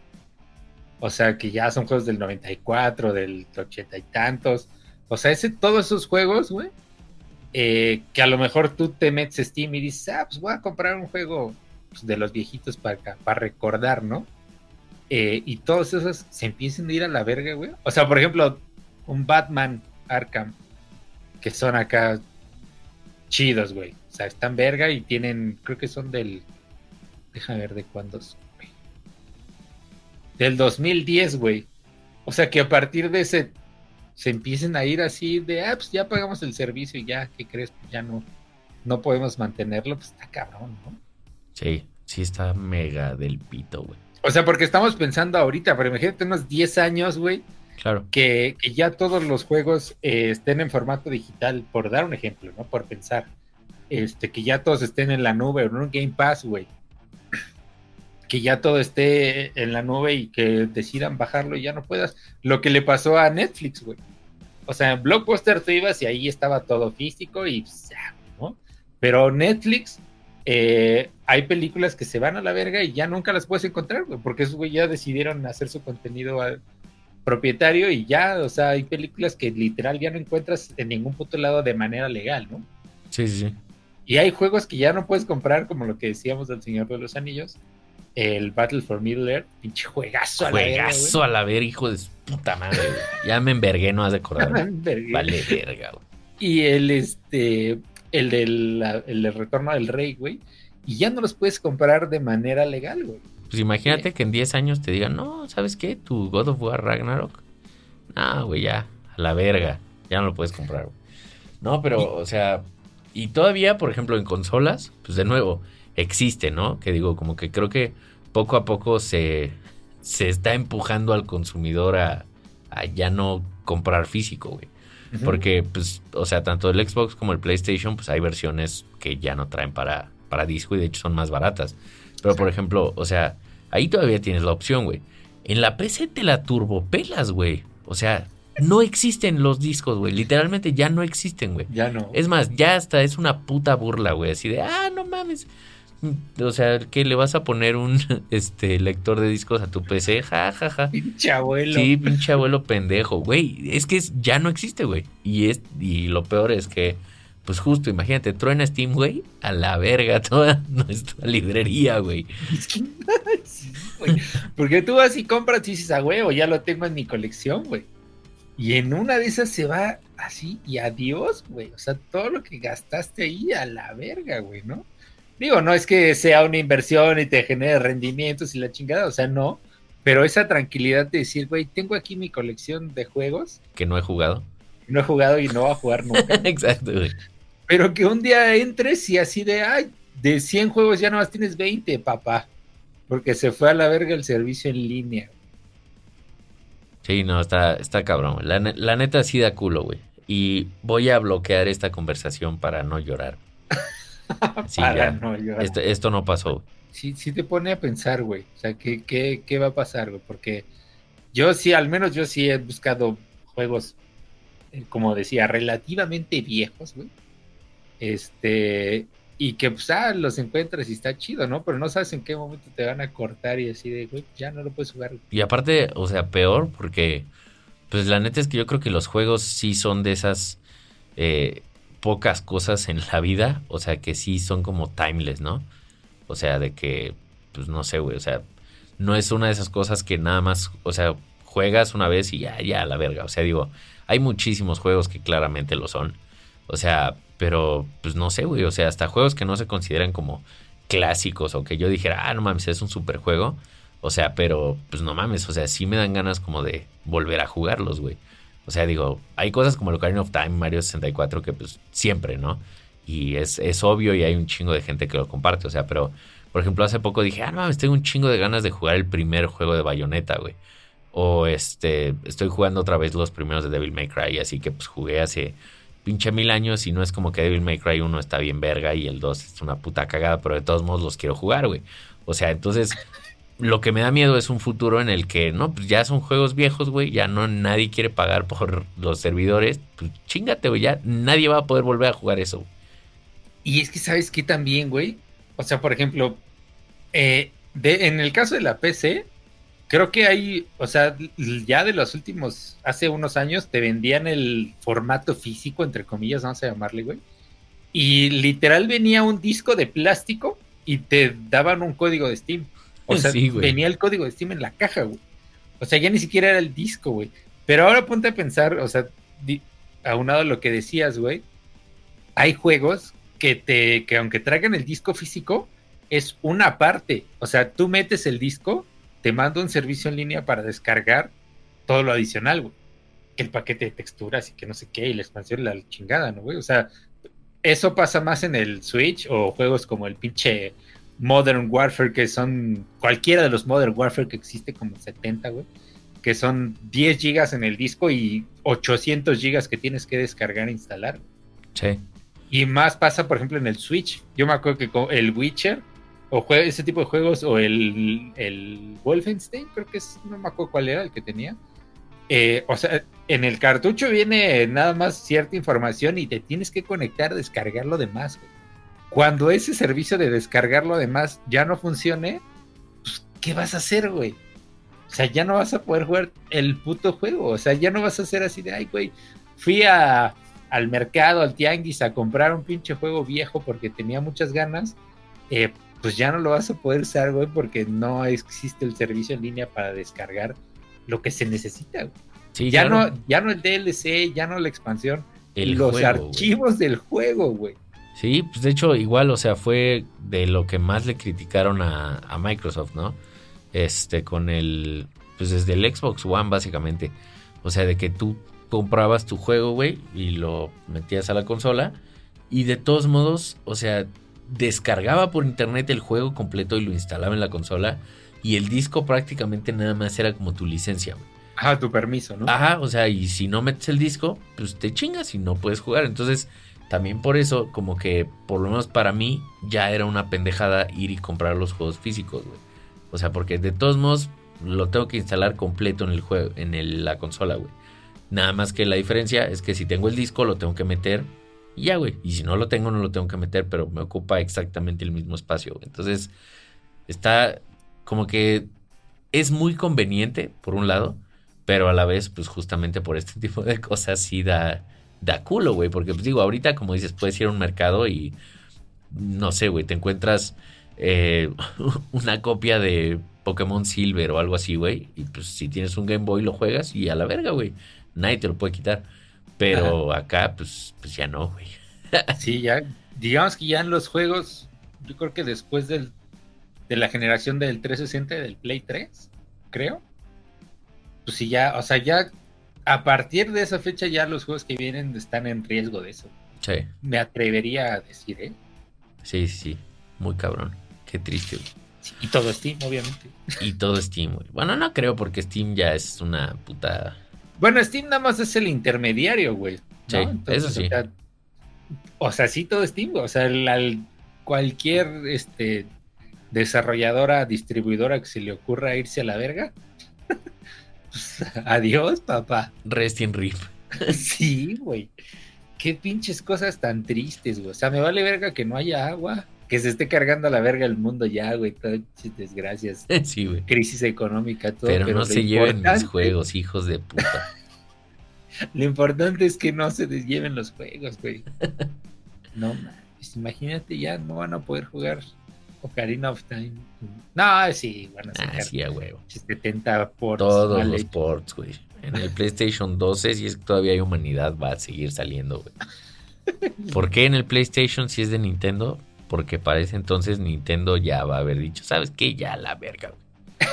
O sea, que ya son juegos del 94, del 80 y tantos. O sea, ese, todos esos juegos, güey, eh, que a lo mejor tú te metes Steam y dices, ah, pues voy a comprar un juego pues, de los viejitos para, para recordar, ¿no? Eh, y todos esos se empiezan a ir a la verga, güey. O sea, por ejemplo, un Batman Arkham, que son acá chidos, güey. O sea, están verga y tienen, creo que son del, déjame ver de cuándo son, güey. Del 2010, güey. O sea, que a partir de ese se empiecen a ir así de, ah, pues ya pagamos el servicio y ya, ¿qué crees? Pues ya no, no podemos mantenerlo, pues está cabrón, ¿no? Sí, sí está mega del pito, güey. O sea, porque estamos pensando ahorita, pero imagínate unos 10 años, güey. Claro. Que, ya todos los juegos eh, estén en formato digital, por dar un ejemplo, ¿no? Por pensar. Este, que ya todos estén en la nube o en un Game Pass, güey. Que ya todo esté en la nube y que decidan bajarlo y ya no puedas. Lo que le pasó a Netflix, güey. O sea, en Blockbuster tú ibas y ahí estaba todo físico y ¿no? Pero Netflix eh, hay películas que se van a la verga y ya nunca las puedes encontrar, porque esos güey ya decidieron hacer su contenido al propietario y ya, o sea, hay películas que literal ya no encuentras en ningún puto lado de manera legal, ¿no? Sí, sí, sí. Y hay juegos que ya no puedes comprar, como lo que decíamos del Señor de los Anillos, el Battle for Middle Earth, pinche juegazo a la verga. Juegazo a la verga, hijo de puta madre, Ya me envergué, no has de acordar. vale, verga, güey. Y el, este, el del, el retorno del rey, güey, y ya no los puedes comprar de manera legal, güey. Pues imagínate que en 10 años te digan, no, ¿sabes qué? Tu God of War Ragnarok. No, güey, ya, a la verga, ya no lo puedes comprar, güey. No, pero, o sea, y todavía, por ejemplo, en consolas, pues de nuevo, existe, ¿no? Que digo, como que creo que poco a poco se, se está empujando al consumidor a, a ya no comprar físico, güey. Porque, pues, o sea, tanto el Xbox como el PlayStation, pues hay versiones que ya no traen para, para disco y de hecho son más baratas. Pero, por ejemplo, o sea, ahí todavía tienes la opción, güey. En la PC te la turbopelas, güey. O sea, no existen los discos, güey. Literalmente ya no existen, güey. Ya no. Es más, ya hasta es una puta burla, güey. Así de, ah, no mames. O sea, ¿qué le vas a poner un este lector de discos a tu PC? Ja, ja, ja. Pinche abuelo. Sí, pinche abuelo pendejo, güey. Es que es- ya no existe, güey. Y es y lo peor es que pues justo, imagínate, truena Steam, güey, a la verga toda nuestra librería, güey. Sí. Porque tú vas y compras y dices, a huevo, ya lo tengo en mi colección, güey. Y en una de esas se va así y adiós, güey. O sea, todo lo que gastaste ahí a la verga, güey, ¿no? Digo, no es que sea una inversión y te genere rendimientos y la chingada, o sea, no. Pero esa tranquilidad de decir, güey, tengo aquí mi colección de juegos, Que no he jugado. no he jugado y no voy a jugar nunca. Exacto, güey. Pero que un día entres y así de, ay, de 100 juegos ya nomás tienes 20, papá. Porque se fue a la verga el servicio en línea. Sí, no, está, está cabrón. La, la neta sí da culo, güey. Y voy a bloquear esta conversación para no llorar. Sí, Para ya. no llorar. Esto, esto no pasó. Sí, sí te pone a pensar, güey. O sea, ¿qué, qué, qué va a pasar, güey? Porque yo sí, al menos yo sí he buscado juegos, eh, como decía, relativamente viejos, güey. Este, y que pues, ah, los encuentras y está chido, ¿no? Pero no sabes en qué momento te van a cortar y así de, güey, ya no lo puedes jugar. Y aparte, o sea, peor porque, pues la neta es que yo creo que los juegos sí son de esas eh, pocas cosas en la vida, o sea, que sí son como timeless, ¿no? O sea, de que, pues no sé, güey, o sea, no es una de esas cosas que nada más, o sea, juegas una vez y ya, ya, la verga. O sea, digo, hay muchísimos juegos que claramente lo son. O sea, pero, pues no sé, güey, o sea, hasta juegos que no se consideran como clásicos o que yo dijera, ah, no mames, es un super juego. O sea, pero pues no mames, o sea, sí me dan ganas como de volver a jugarlos, güey. O sea, digo, hay cosas como el Ocarina of Time, Mario 64, que pues siempre, ¿no? Y es, es obvio y hay un chingo de gente que lo comparte, o sea, pero, por ejemplo, hace poco dije, ah, no mames, tengo un chingo de ganas de jugar el primer juego de Bayonetta, güey. O este, estoy jugando otra vez los primeros de Devil May Cry, así que pues jugué hace pinche mil años y no es como que Devil May Cry 1 está bien verga y el 2 es una puta cagada, pero de todos modos los quiero jugar, güey. O sea, entonces lo que me da miedo es un futuro en el que, no, pues ya son juegos viejos, güey, ya no nadie quiere pagar por los servidores, pues chingate, güey, ya nadie va a poder volver a jugar eso. güey. Y es que, ¿sabes qué también, güey? O sea, por ejemplo, eh, de, en el caso de la PC, creo que hay, o sea, ya de los últimos, hace unos años, te vendían el formato físico, entre comillas, vamos a llamarle, güey. Y literal venía un disco de plástico y te daban un código de Steam. O sea, Sí, venía el código de Steam en la caja, güey. O sea, ya ni siquiera era el disco, güey. Pero ahora ponte a pensar, o sea, aunado a lo que decías, güey, hay juegos que te, que aunque traigan el disco físico, es una parte. O sea, tú metes el disco, te manda un servicio en línea para descargar todo lo adicional, güey. Que el paquete de texturas y que no sé qué, y la expansión la chingada, ¿no, güey? O sea, eso pasa más en el Switch o juegos como el pinche Modern Warfare, que son cualquiera de los Modern Warfare que existe, como 70, güey. Que son 10 gigas en el disco y 800 gigas que tienes que descargar e instalar. Sí. Y más pasa, por ejemplo, en el Switch. Yo me acuerdo que con el Witcher, o jue- ese tipo de juegos, o el, el Wolfenstein, creo que es, no me acuerdo cuál era el que tenía. Eh, o sea, en el cartucho viene nada más cierta información y te tienes que conectar, descargar lo demás, güey. Cuando ese servicio de descargar lo demás ya no funcione, pues, ¿qué vas a hacer, güey? O sea, ya no vas a poder jugar el puto juego. O sea, ya no vas a hacer así de, ay, güey, fui a, al mercado, al tianguis, a comprar un pinche juego viejo porque tenía muchas ganas. eh, pues ya no lo vas a poder usar, güey, porque no existe el servicio en línea para descargar lo que se necesita. güey. Sí, ya, claro, no, ya no el DLC, ya no la expansión, el los juego, güey. archivos del juego, güey. Sí, pues de hecho, igual, o sea, fue de lo que más le criticaron a, a Microsoft, ¿no? Este, con el. Pues desde el Xbox One, básicamente. O sea, de que tú comprabas tu juego, güey, y lo metías a la consola. Y de todos modos, o sea, descargaba por internet el juego completo y lo instalaba en la consola. Y el disco prácticamente nada más era como tu licencia, güey. Ah, tu permiso, ¿no? Ajá, o sea, y si no metes el disco, pues te chingas y no puedes jugar. Entonces, también por eso, como que, por lo menos para mí, ya era una pendejada ir y comprar los juegos físicos, güey. O sea, porque de todos modos, lo tengo que instalar completo en el juego, en el- la consola, güey. Nada más que la diferencia es que si tengo el disco lo tengo que meter y ya, güey. Y si no lo tengo, no lo tengo que meter, pero me ocupa exactamente el mismo espacio. Entonces, está como que es muy conveniente, por un lado, pero a la vez, pues justamente por este tipo de cosas sí da, da culo, güey. Porque, pues digo, ahorita, como dices, puedes ir a un mercado y, no sé, güey, te encuentras eh, una copia de Pokémon Silver o algo así, güey. Y pues si tienes un Game Boy lo juegas y a la verga, güey. Nadie te lo puede quitar. Pero acá, pues, pues ya no, güey. sí, ya, digamos que ya en los juegos, yo creo que después del, de la generación del 360 del Play 3, creo. Pues sí, ya, o sea, ya a partir de esa fecha ya los juegos que vienen están en riesgo de eso. Sí. Me atrevería a decir, ¿eh? Sí, sí, sí. Muy cabrón. Qué triste, güey. y todo Steam, obviamente. Y todo Steam, güey. Bueno, no creo porque Steam ya es una puta bueno, Steam nada más es el intermediario, güey. Sí, eso sí. O sea, sí todo Steam, O sea, cualquier este, desarrolladora, distribuidora que se le ocurra irse a la verga. pues, adiós, papá. Rest in RIP. sí, güey. Qué pinches cosas tan tristes, güey. O sea, me vale verga que no haya agua que se esté cargando a la verga el mundo ya, güey, todas desgracias. Sí, güey. Crisis económica, todo. Pero, no se lleven mis juegos, hijos de puta. lo importante es que no se lleven los juegos, güey. no, mames, imagínate, ya no van a poder jugar Ocarina of Time. No, sí, van a sacar. Ah, sí, a huevo. 70 ports. Todos los ports, güey. En el PlayStation 12, si es que todavía hay humanidad, va a seguir saliendo, güey. ¿Por qué en el PlayStation, si es de Nintendo? Porque para ese entonces Nintendo ya va a haber dicho, ¿sabes qué? Ya la verga, güey.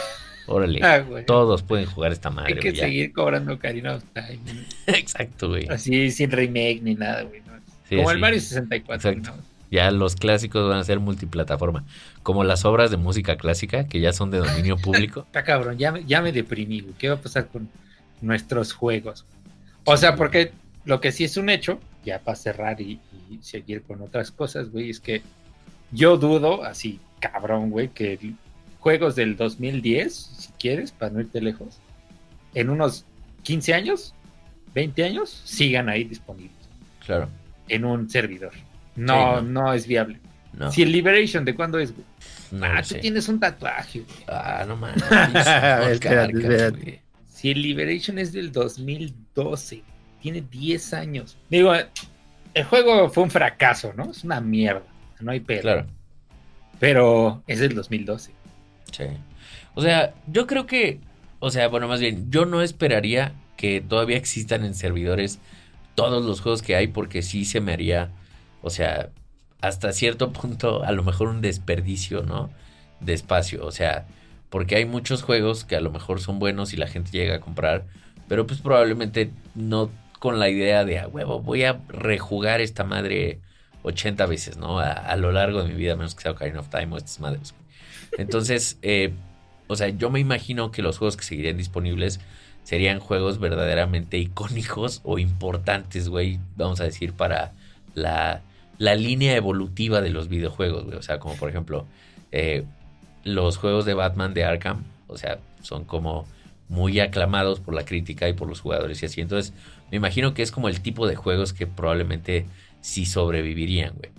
Órale, ah, todos pueden jugar esta madre. Hay que seguir cobrando Ocarina of Time. Exacto, güey. Así sin remake ni nada, güey. Como el Mario 64. Ya los clásicos van a ser multiplataforma. Como las obras de música clásica, que ya son de dominio público. Está cabrón, ya me, ya me deprimí, güey. ¿Qué va a pasar con nuestros juegos? O sea, porque lo que sí es un hecho, ya para cerrar y seguir con otras cosas, güey, es que yo dudo, así, cabrón, güey, que juegos del 2010, si quieres, para no irte lejos, en unos 15 años, 20 años, sigan ahí disponibles. Claro. En un servidor. No, no. es viable. Si el Liberation, ¿de cuándo es, güey? ah, tú tienes un tatuaje, güey. Ah, no mames. si el Liberation es del 2012, tiene 10 años. Digo, el juego fue un fracaso, ¿no? Es una mierda no hay pedo. Claro. Pero es del 2012. Sí. O sea, yo creo que, o sea, bueno, más bien, yo no esperaría que todavía existan en servidores todos los juegos que hay porque sí se me haría, o sea, hasta cierto punto a lo mejor un desperdicio, ¿no? De espacio, o sea, porque hay muchos juegos que a lo mejor son buenos y la gente llega a comprar, pero pues probablemente no con la idea de, a huevo, voy a rejugar esta madre 80 veces, ¿no? A, lo largo de mi vida, menos que sea Ocarina of Time o estas madres. Entonces, eh, o sea, yo me imagino que los juegos que seguirían disponibles serían juegos verdaderamente icónicos o importantes, güey, vamos a decir, para la, la línea evolutiva de los videojuegos, güey. O sea, como por ejemplo, eh, los juegos de Batman de Arkham, o sea, son como muy aclamados por la crítica y por los jugadores y así. Entonces, me imagino que es como el tipo de juegos que probablemente si sobrevivirían, güey.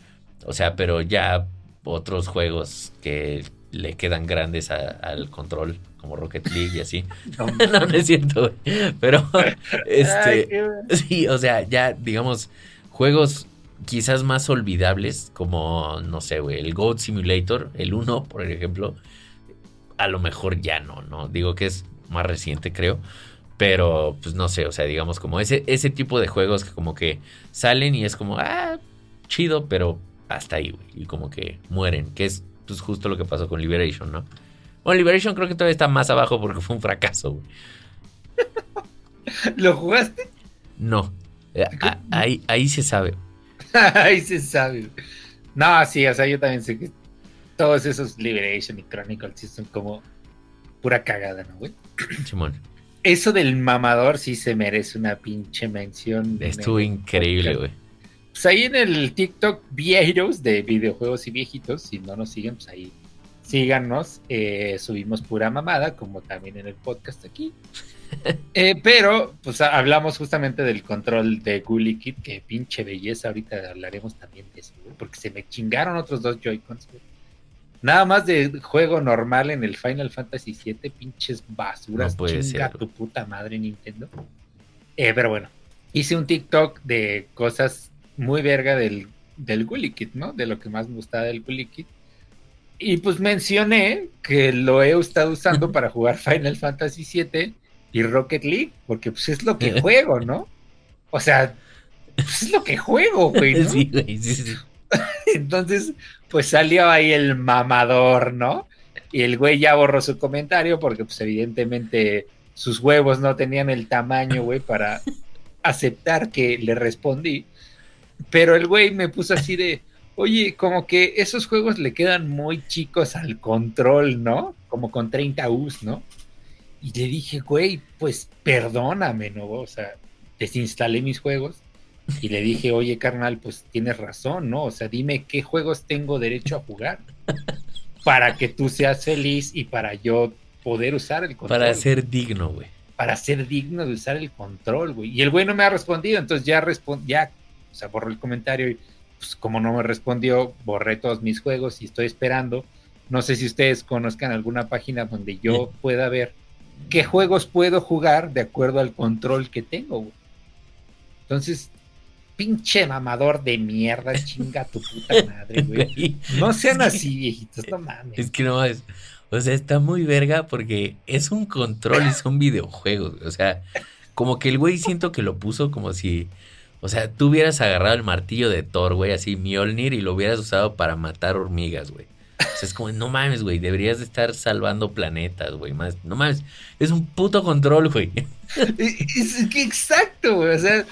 O sea, pero ya otros juegos que le quedan grandes al control, como Rocket League y así. No, no, es cierto, güey. Pero, este, sí, o sea, ya, digamos, juegos quizás más olvidables, como, no sé, güey, el Goat Simulator, el 1, por ejemplo, a lo mejor ya no, ¿no? Digo que es más reciente, creo. Pero, pues no sé, o sea, digamos como ese, ese tipo de juegos que como que salen y es como, ah, chido, pero hasta ahí, güey. Y como que mueren, que es pues, justo lo que pasó con Liberation, ¿no? Bueno, Liberation creo que todavía está más abajo porque fue un fracaso, güey. ¿Lo jugaste? No. Eh, ahí, ahí se sabe. ahí se sabe. No, sí, o sea, yo también sé que todos esos Liberation y Chronicles sí son como pura cagada, ¿no, güey? Simón eso del mamador sí se merece una pinche mención. Estuvo increíble, güey. Pues ahí en el TikTok Viejos de videojuegos y viejitos, si no nos siguen, pues ahí síganos, eh, subimos pura mamada, como también en el podcast aquí. Eh, pero, pues hablamos justamente del control de Gully Kid, que pinche belleza, ahorita hablaremos también de eso, porque se me chingaron otros dos Joy-Cons, Nada más de juego normal en el Final Fantasy VII, pinches basuras, No puede chinga ser. tu puta madre Nintendo. Eh, pero bueno, hice un TikTok de cosas muy verga del, del Gully Kid, ¿no? De lo que más me gustaba del Gully Kid. Y pues mencioné que lo he estado usando para jugar Final Fantasy VII y Rocket League, porque pues es lo que juego, ¿no? O sea, pues es lo que juego, güey, ¿no? Sí, güey, sí, sí. Entonces, pues salió ahí el mamador, ¿no? Y el güey ya borró su comentario porque pues evidentemente sus huevos no tenían el tamaño, güey, para aceptar que le respondí. Pero el güey me puso así de, oye, como que esos juegos le quedan muy chicos al control, ¿no? Como con 30 U's, ¿no? Y le dije, güey, pues perdóname, ¿no? O sea, desinstalé mis juegos y le dije, oye, carnal, pues tienes razón, ¿no? O sea, dime qué juegos tengo derecho a jugar para que tú seas feliz y para yo poder usar el control. Para ser digno, güey. Para ser digno de usar el control, güey. Y el güey no me ha respondido, entonces ya respon ya, o sea, borró el comentario y pues como no me respondió, borré todos mis juegos y estoy esperando. No sé si ustedes conozcan alguna página donde yo pueda ver qué juegos puedo jugar de acuerdo al control que tengo, güey. Entonces, pinche mamador de mierda, chinga tu puta madre, güey. No sean así, viejitos, no mames. Es que no es. O sea, está muy verga porque es un control y son videojuegos. güey. O sea, como que el güey siento que lo puso como si. O sea, tú hubieras agarrado el martillo de Thor, güey, así Mjolnir, y lo hubieras usado para matar hormigas, güey. O sea, es como, no mames, güey, deberías de estar salvando planetas, güey. Más, no mames, es un puto control, güey. Es que exacto, güey. O sea,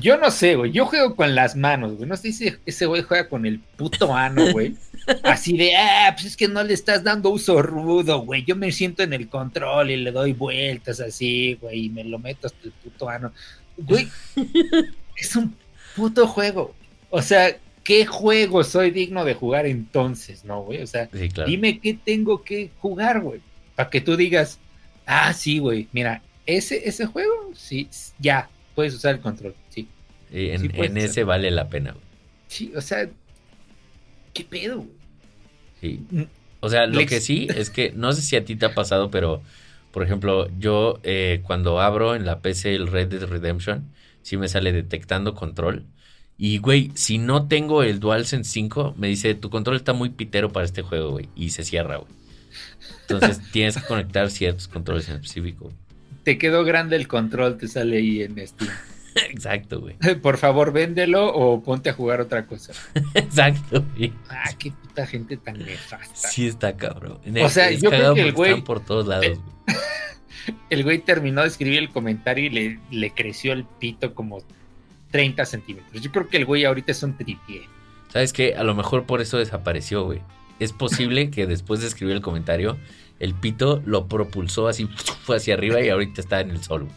yo no sé, güey. Yo juego con las manos, güey. No sé si ese güey juega con el puto ano, güey. Así de, ah, pues es que no le estás dando uso rudo, güey. Yo me siento en el control y le doy vueltas así, güey, y me lo meto hasta el puto ano. Güey, es un puto juego. O sea, ¿qué juego soy digno de jugar entonces, no, güey? O sea, Sí, claro. Dime qué tengo que jugar, güey. Para que tú digas, ah, sí, güey, mira, ese, ese juego, sí, ya, puedes usar el control, sí. Y en, sí ese vale la pena, güey. Sí, o sea, ¿qué pedo, güey? Sí. Mm, O sea, lo Lex- que sí es que no sé si a ti te ha pasado, pero por ejemplo, yo eh, cuando abro en la PC el Red Dead Redemption, sí me sale detectando control. Y güey, si no tengo el DualSense 5, me dice tu control está muy pitero para este juego, güey. Y se cierra, güey. Entonces tienes que conectar ciertos controles en específico. Te quedó grande el control, te sale ahí en Steam. Exacto, güey. Por favor, véndelo o ponte a jugar otra cosa. Exacto, güey. Ah, qué puta gente tan nefasta. Sí está cabrón. O sea, yo creo que el güey- por todos lados, Eh, güey. El güey terminó de escribir el comentario y le, le creció el pito como 30 centímetros. Yo creo que el güey ahorita es un tripié. ¿Sabes qué? A lo mejor por eso desapareció, güey. Es posible que después de escribir el comentario, el pito lo propulsó así, fue hacia arriba y ahorita está en el sol.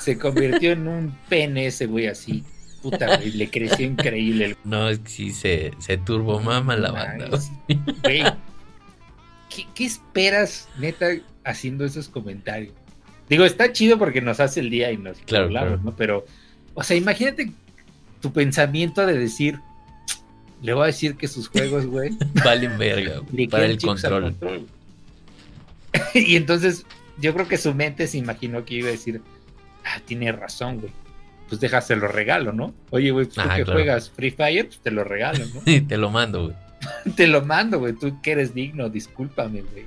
Se convirtió en un pene ese güey así. Puta, güey, le creció increíble el No, es que sí se, se turbomama la banda. güey. güey. ¿Qué, qué esperas, neta, haciendo esos comentarios? Digo, está chido porque nos hace el día y nos Claro, hablamos, claro. ¿no? Pero, o sea, imagínate tu pensamiento de decir, le voy a decir que sus juegos, güey, Valen verga, güey, Para el control. y entonces, yo creo que su mente se imaginó que iba a decir, ah, tiene razón, güey. Pues déjaselo regalo, ¿no? Oye, güey, pues tú Ajá, que claro. juegas Free Fire, pues te lo regalo, ¿no? Sí, te lo mando, güey. te lo mando, güey. Tú que eres digno, discúlpame, güey.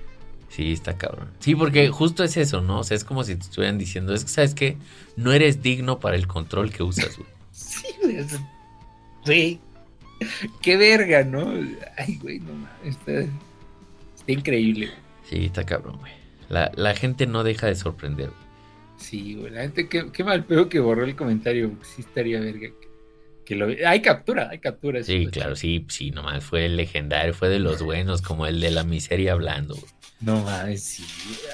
Sí, está cabrón. Sí, porque justo es eso, ¿no? O sea, es como si te estuvieran diciendo, es que, ¿sabes qué? No eres digno para el control que usas, güey. Sí, güey. Güey. Qué verga, ¿no? Ay, güey, no mames. Está, está increíble. güey. Sí, está cabrón, güey. La, la gente no deja de sorprender, güey. Sí, güey. La gente, qué, qué mal pedo que borró el comentario. porque Sí, estaría verga. Que, que lo... Hay captura, hay captura. Sí, claro, sí, sí, nomás fue legendario, fue de los buenos, como el de la miseria hablando, güey. No mames, sí.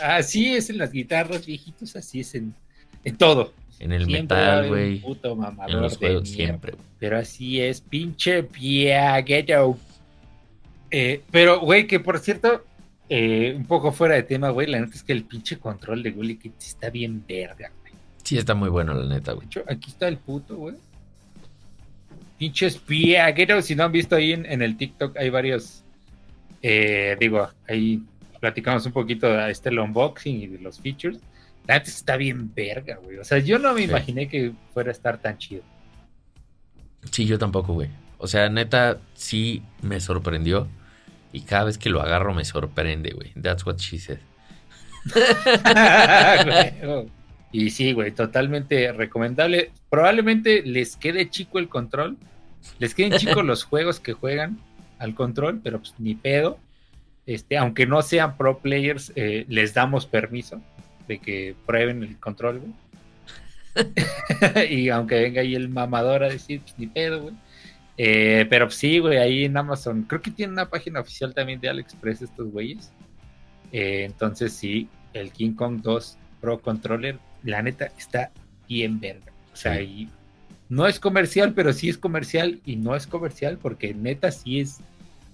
Así es en las guitarras, viejitos. Así es en, en todo. En el Siempre metal, güey. puto mamador En los juegos siempre. Pero así es, pinche piaguero. Eh, pero, güey, que por cierto, eh, un poco fuera de tema, güey, la neta es que el pinche control de Gully Kid está bien verga, güey. Sí, está muy bueno, la neta, güey. aquí está el puto, güey. Pinche espía, que no, si no han visto ahí en, en el TikTok, hay varios. eh, digo, ahí platicamos un poquito de este el unboxing y de los features. La neta está bien verga, güey. O sea, yo no me Sí. imaginé que fuera a estar tan chido. Sí, yo tampoco, güey. O sea, neta, sí me sorprendió. Y cada vez que lo agarro me sorprende, güey. That's what she said. Y sí, güey, totalmente recomendable. Probablemente les quede chico el control. Les queden chicos los juegos que juegan al control, pero pues ni pedo. Este, aunque no sean pro players, eh, les damos permiso de que prueben el control, güey. y aunque venga ahí el mamador a decir, pues ni pedo, güey. Eh, pero sí, güey, ahí en Amazon. Creo que tiene una página oficial también de AliExpress estos güeyes. Eh, entonces sí, el King Kong 2 Pro Controller, la neta está bien verga. O sea, Sí. y no es comercial, pero sí es comercial y no es comercial porque neta sí es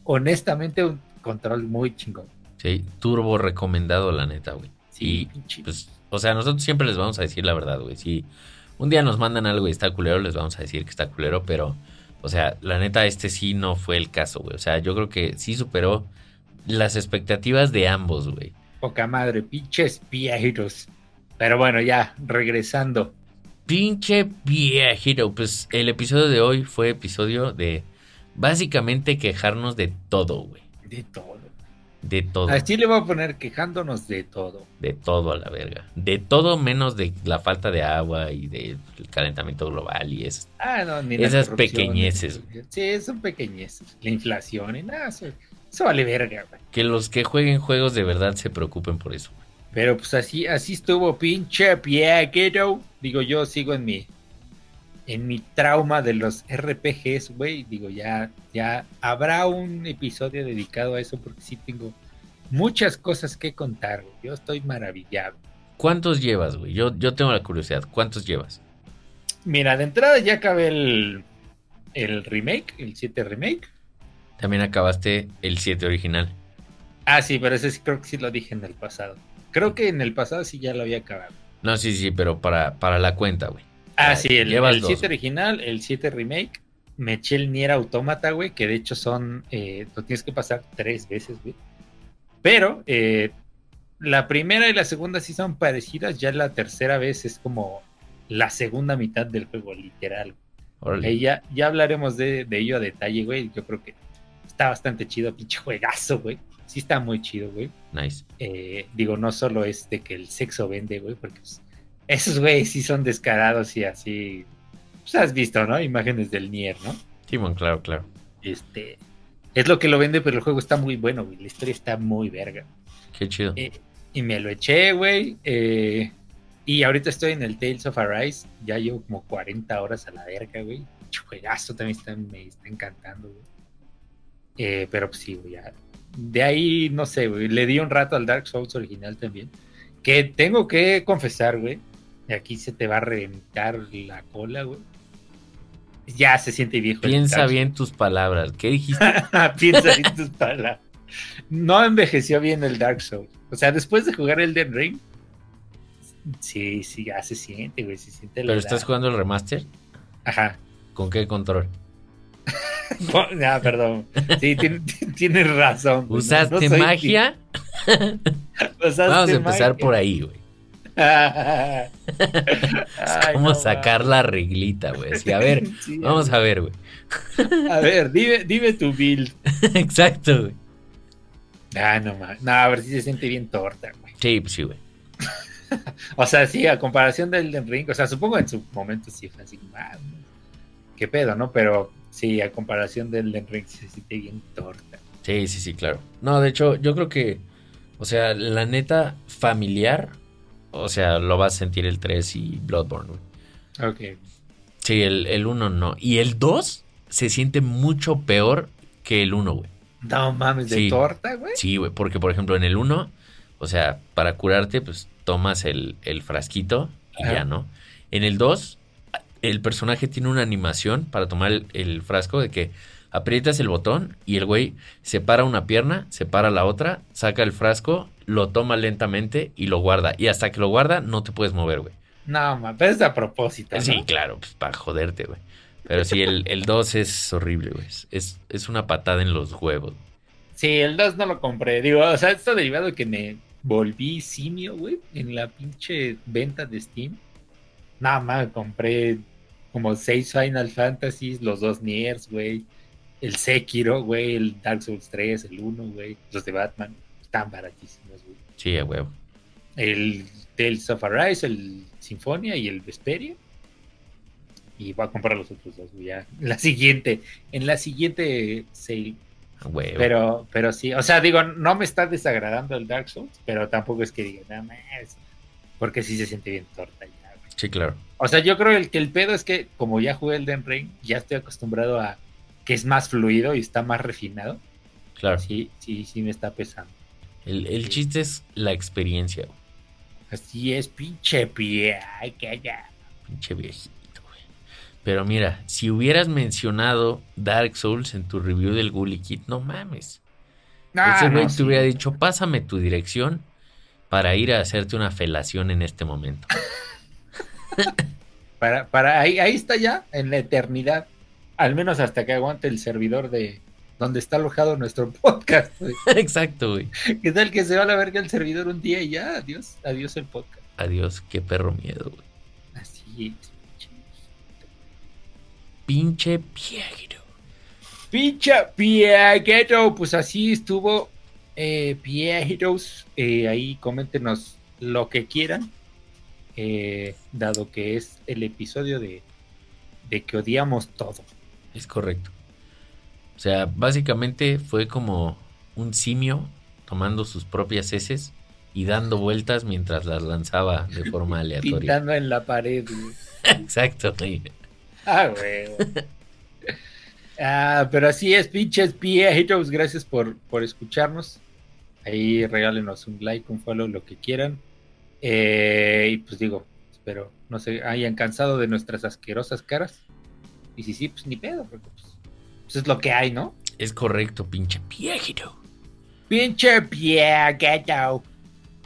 honestamente un control muy chingón. Sí, turbo recomendado, la neta, güey. Sí, Y, Pues, o sea, nosotros siempre les vamos a decir la verdad, güey. Si un día nos mandan algo y está culero, les vamos a decir que está culero, pero, o sea, la neta, este sí no fue el caso, güey. O sea, yo creo que sí superó las expectativas de ambos, güey. poca madre, pinches viejitos. Pero bueno, ya, regresando. Pinche viejito. Pues el episodio de hoy fue episodio de básicamente quejarnos de todo, güey. De todo. De todo. Así le voy a poner quejándonos de todo. De todo a la verga. De todo menos de la falta de agua y del calentamiento global y eso. Ah, no, ni Esas pequeñeces, Sí, son pequeñeces. La inflación y nada, eso, eso vale verga, güey. Que los que jueguen juegos de verdad se preocupen por eso. güey. Pero pues así, así estuvo pinche viejito. Digo, yo sigo en mi en mi trauma de los RPGs, güey. Digo, ya, ya habrá un episodio dedicado a eso porque sí tengo muchas cosas que contar, güey. Yo estoy maravillado. ¿Cuántos llevas, güey? Yo, yo tengo la curiosidad. ¿Cuántos llevas? Mira, de entrada ya acabé el, el remake, el 7 remake. También acabaste el 7 original. Ah, sí, pero ese sí creo que sí lo dije en el pasado. Creo que en el pasado sí ya lo había acabado. No, sí, sí, pero para, para la cuenta, güey. Ah, sí, el, el dos. 7 original, el 7 remake. Me eché el Nier Automata, güey, que de hecho son. Eh, lo tienes que pasar tres veces, güey. Pero eh, la primera y la segunda sí son parecidas. Ya la tercera vez es como la segunda mitad del juego, literal. Ahí ya, ya hablaremos de, de ello a detalle, güey. Yo creo que está bastante chido, pinche juegazo, güey. Sí está muy chido, güey. Nice. Eh, digo, no solo es de que el sexo vende, güey, porque pues, esos güeyes sí son descarados y así. Pues has visto, ¿no? Imágenes del Nier, ¿no? Simón, claro, claro. Este. Es lo que lo vende, pero el juego está muy bueno, güey. La historia está muy verga. Qué chido. Eh, y me lo eché, güey. eh, y ahorita estoy en el Tales of Arise. Ya llevo como 40 horas a la verga, güey. Juegazo también está, me está encantando, güey. Eh, pero pues sí, güey. ya. De ahí, no sé, güey. Le di un rato al Dark Souls original también. Que tengo que confesar, güey. Y Aquí se te va a reventar la cola, güey. Ya se siente viejo. Piensa bien tus palabras. ¿Qué dijiste? Piensa en tus palabras. No envejeció bien el Dark Souls. O sea, después de jugar el Den Ring, sí, sí, ya se siente, güey. Se siente la ¿Pero edad. estás jugando el remaster? Ajá. ¿Con qué control? No, perdón. Sí, tiene- tienes razón. güey. ¿Usaste no magia? Usaste Vamos a empezar magia. por ahí, güey. Es como no, sacar la reglita, güey. A ver, Sí, vamos a ver, güey. A ver, dime, dime tu build. Exacto, güey. Ah, no más. No, a ver si se siente bien torta, güey. Sí, pues sí, güey. O sea, sí, a comparación del Ring, o sea, supongo en su momento sí fue así, ah, qué pedo, ¿no? Pero sí, a comparación del Ring se siente bien torta. Sí, sí, sí, claro. No, de hecho, yo creo que, o sea, la neta familiar, o sea, lo vas a sentir el 3 y Bloodborne, güey. Ok. Sí, el, el 1 no. Y el 2 se siente mucho peor que el 1, güey. No mames, de Sí. torta, güey. Sí, güey, porque por ejemplo en el 1, o sea, para curarte, pues tomas el, el frasquito y Ajá. ya, ¿no? En el 2, el personaje tiene una animación para tomar el, el frasco de que aprietas el botón y el güey separa una pierna, separa la otra, saca el frasco, lo toma lentamente y lo guarda. Y hasta que lo guarda, no te puedes mover, güey. No, ma, pero es a propósito. ¿no? Sí, claro, pues para joderte, güey. Pero sí, el, el 2 es horrible, güey. Es, es una patada en los huevos. Sí, el 2 no lo compré. Digo, o sea, esto derivado de que me volví simio, güey, en la pinche venta de Steam. Nada más compré como seis Final Fantasies, los dos Niers, güey. El Sekiro, güey, el Dark Souls 3, el 1, güey. Los de Batman. Están baratísimos, güey. Sí, a huevo. El Tales of Arise, el Sinfonia y el Vesperia. Y voy a comprar los otros dos, güey, ya. En la siguiente, en la siguiente sale. A huevo. Pero, pero sí, o sea, digo, no me está desagradando el Dark Souls, pero tampoco es que diga, nada más. Porque sí se siente bien torta ya, güey. Sí, claro. O sea, yo creo el, que el pedo es que, como ya jugué el Den Ring, ya estoy acostumbrado a que es más fluido y está más refinado. Claro. Sí, sí, sí me está pesando. El, el chiste es la experiencia. Así es, pinche pie. Ay, que ya. Pinche viejito, güey. Pero mira, si hubieras mencionado Dark Souls en tu review del Gully Kit, no mames. Ah, Ese güey no, te sí. hubiera dicho, pásame tu dirección para ir a hacerte una felación en este momento. Para, para ahí, ahí está ya, en la eternidad. Al menos hasta que aguante el servidor de donde está alojado nuestro podcast. güey. Exacto, güey. ¿Qué tal que se va a la verga el servidor un día y ya? Adiós, adiós el podcast. Adiós, qué perro miedo, güey. Así es. Pinche viejito. Pinche Pieguero, pues así estuvo eh, Piegueros. Eh, ahí coméntenos lo que quieran, eh, dado que es el episodio de, de que odiamos todo. Es correcto. O sea, básicamente fue como un simio tomando sus propias heces y dando vueltas mientras las lanzaba de forma aleatoria. Pintando en la pared. güey. Exacto, güey. Ah, güey. Ah, pero así es, pinches Piegueros. Gracias por, por escucharnos. Ahí regálenos un like, un follow, lo que quieran. Eh, y pues digo, espero no se hayan cansado de nuestras asquerosas caras. Y si sí, pues ni pedo, porque pues, pues es lo que hay, ¿no? Es correcto, pinche viejito. Pinche Pieguero.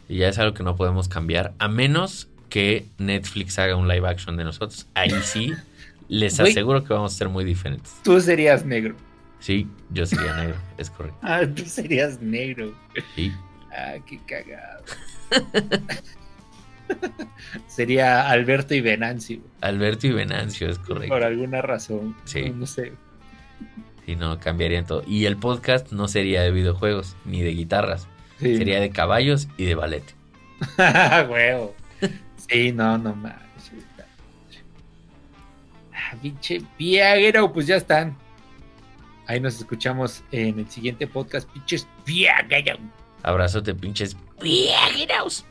Y ya es algo que no podemos cambiar, a menos que Netflix haga un live action de nosotros. Ahí sí, les aseguro que vamos a ser muy diferentes. Tú serías negro. Sí, yo sería negro, es correcto. Ah, tú serías negro. Sí, Ah, qué cagado. Sería Alberto y Venancio, Alberto y Venancio, es correcto. por alguna razón. Sí. No, no sé. Sí, no, cambiarían todo. Y el podcast no sería de videojuegos ni de guitarras, Sí. sería de caballos y de ballet. Huevo. Sí, no, no mames. Ah, pinche Viaguero, pues ya están. Ahí nos escuchamos en el siguiente podcast. Pinches Viaguero. Abrazote, pinches viajeros.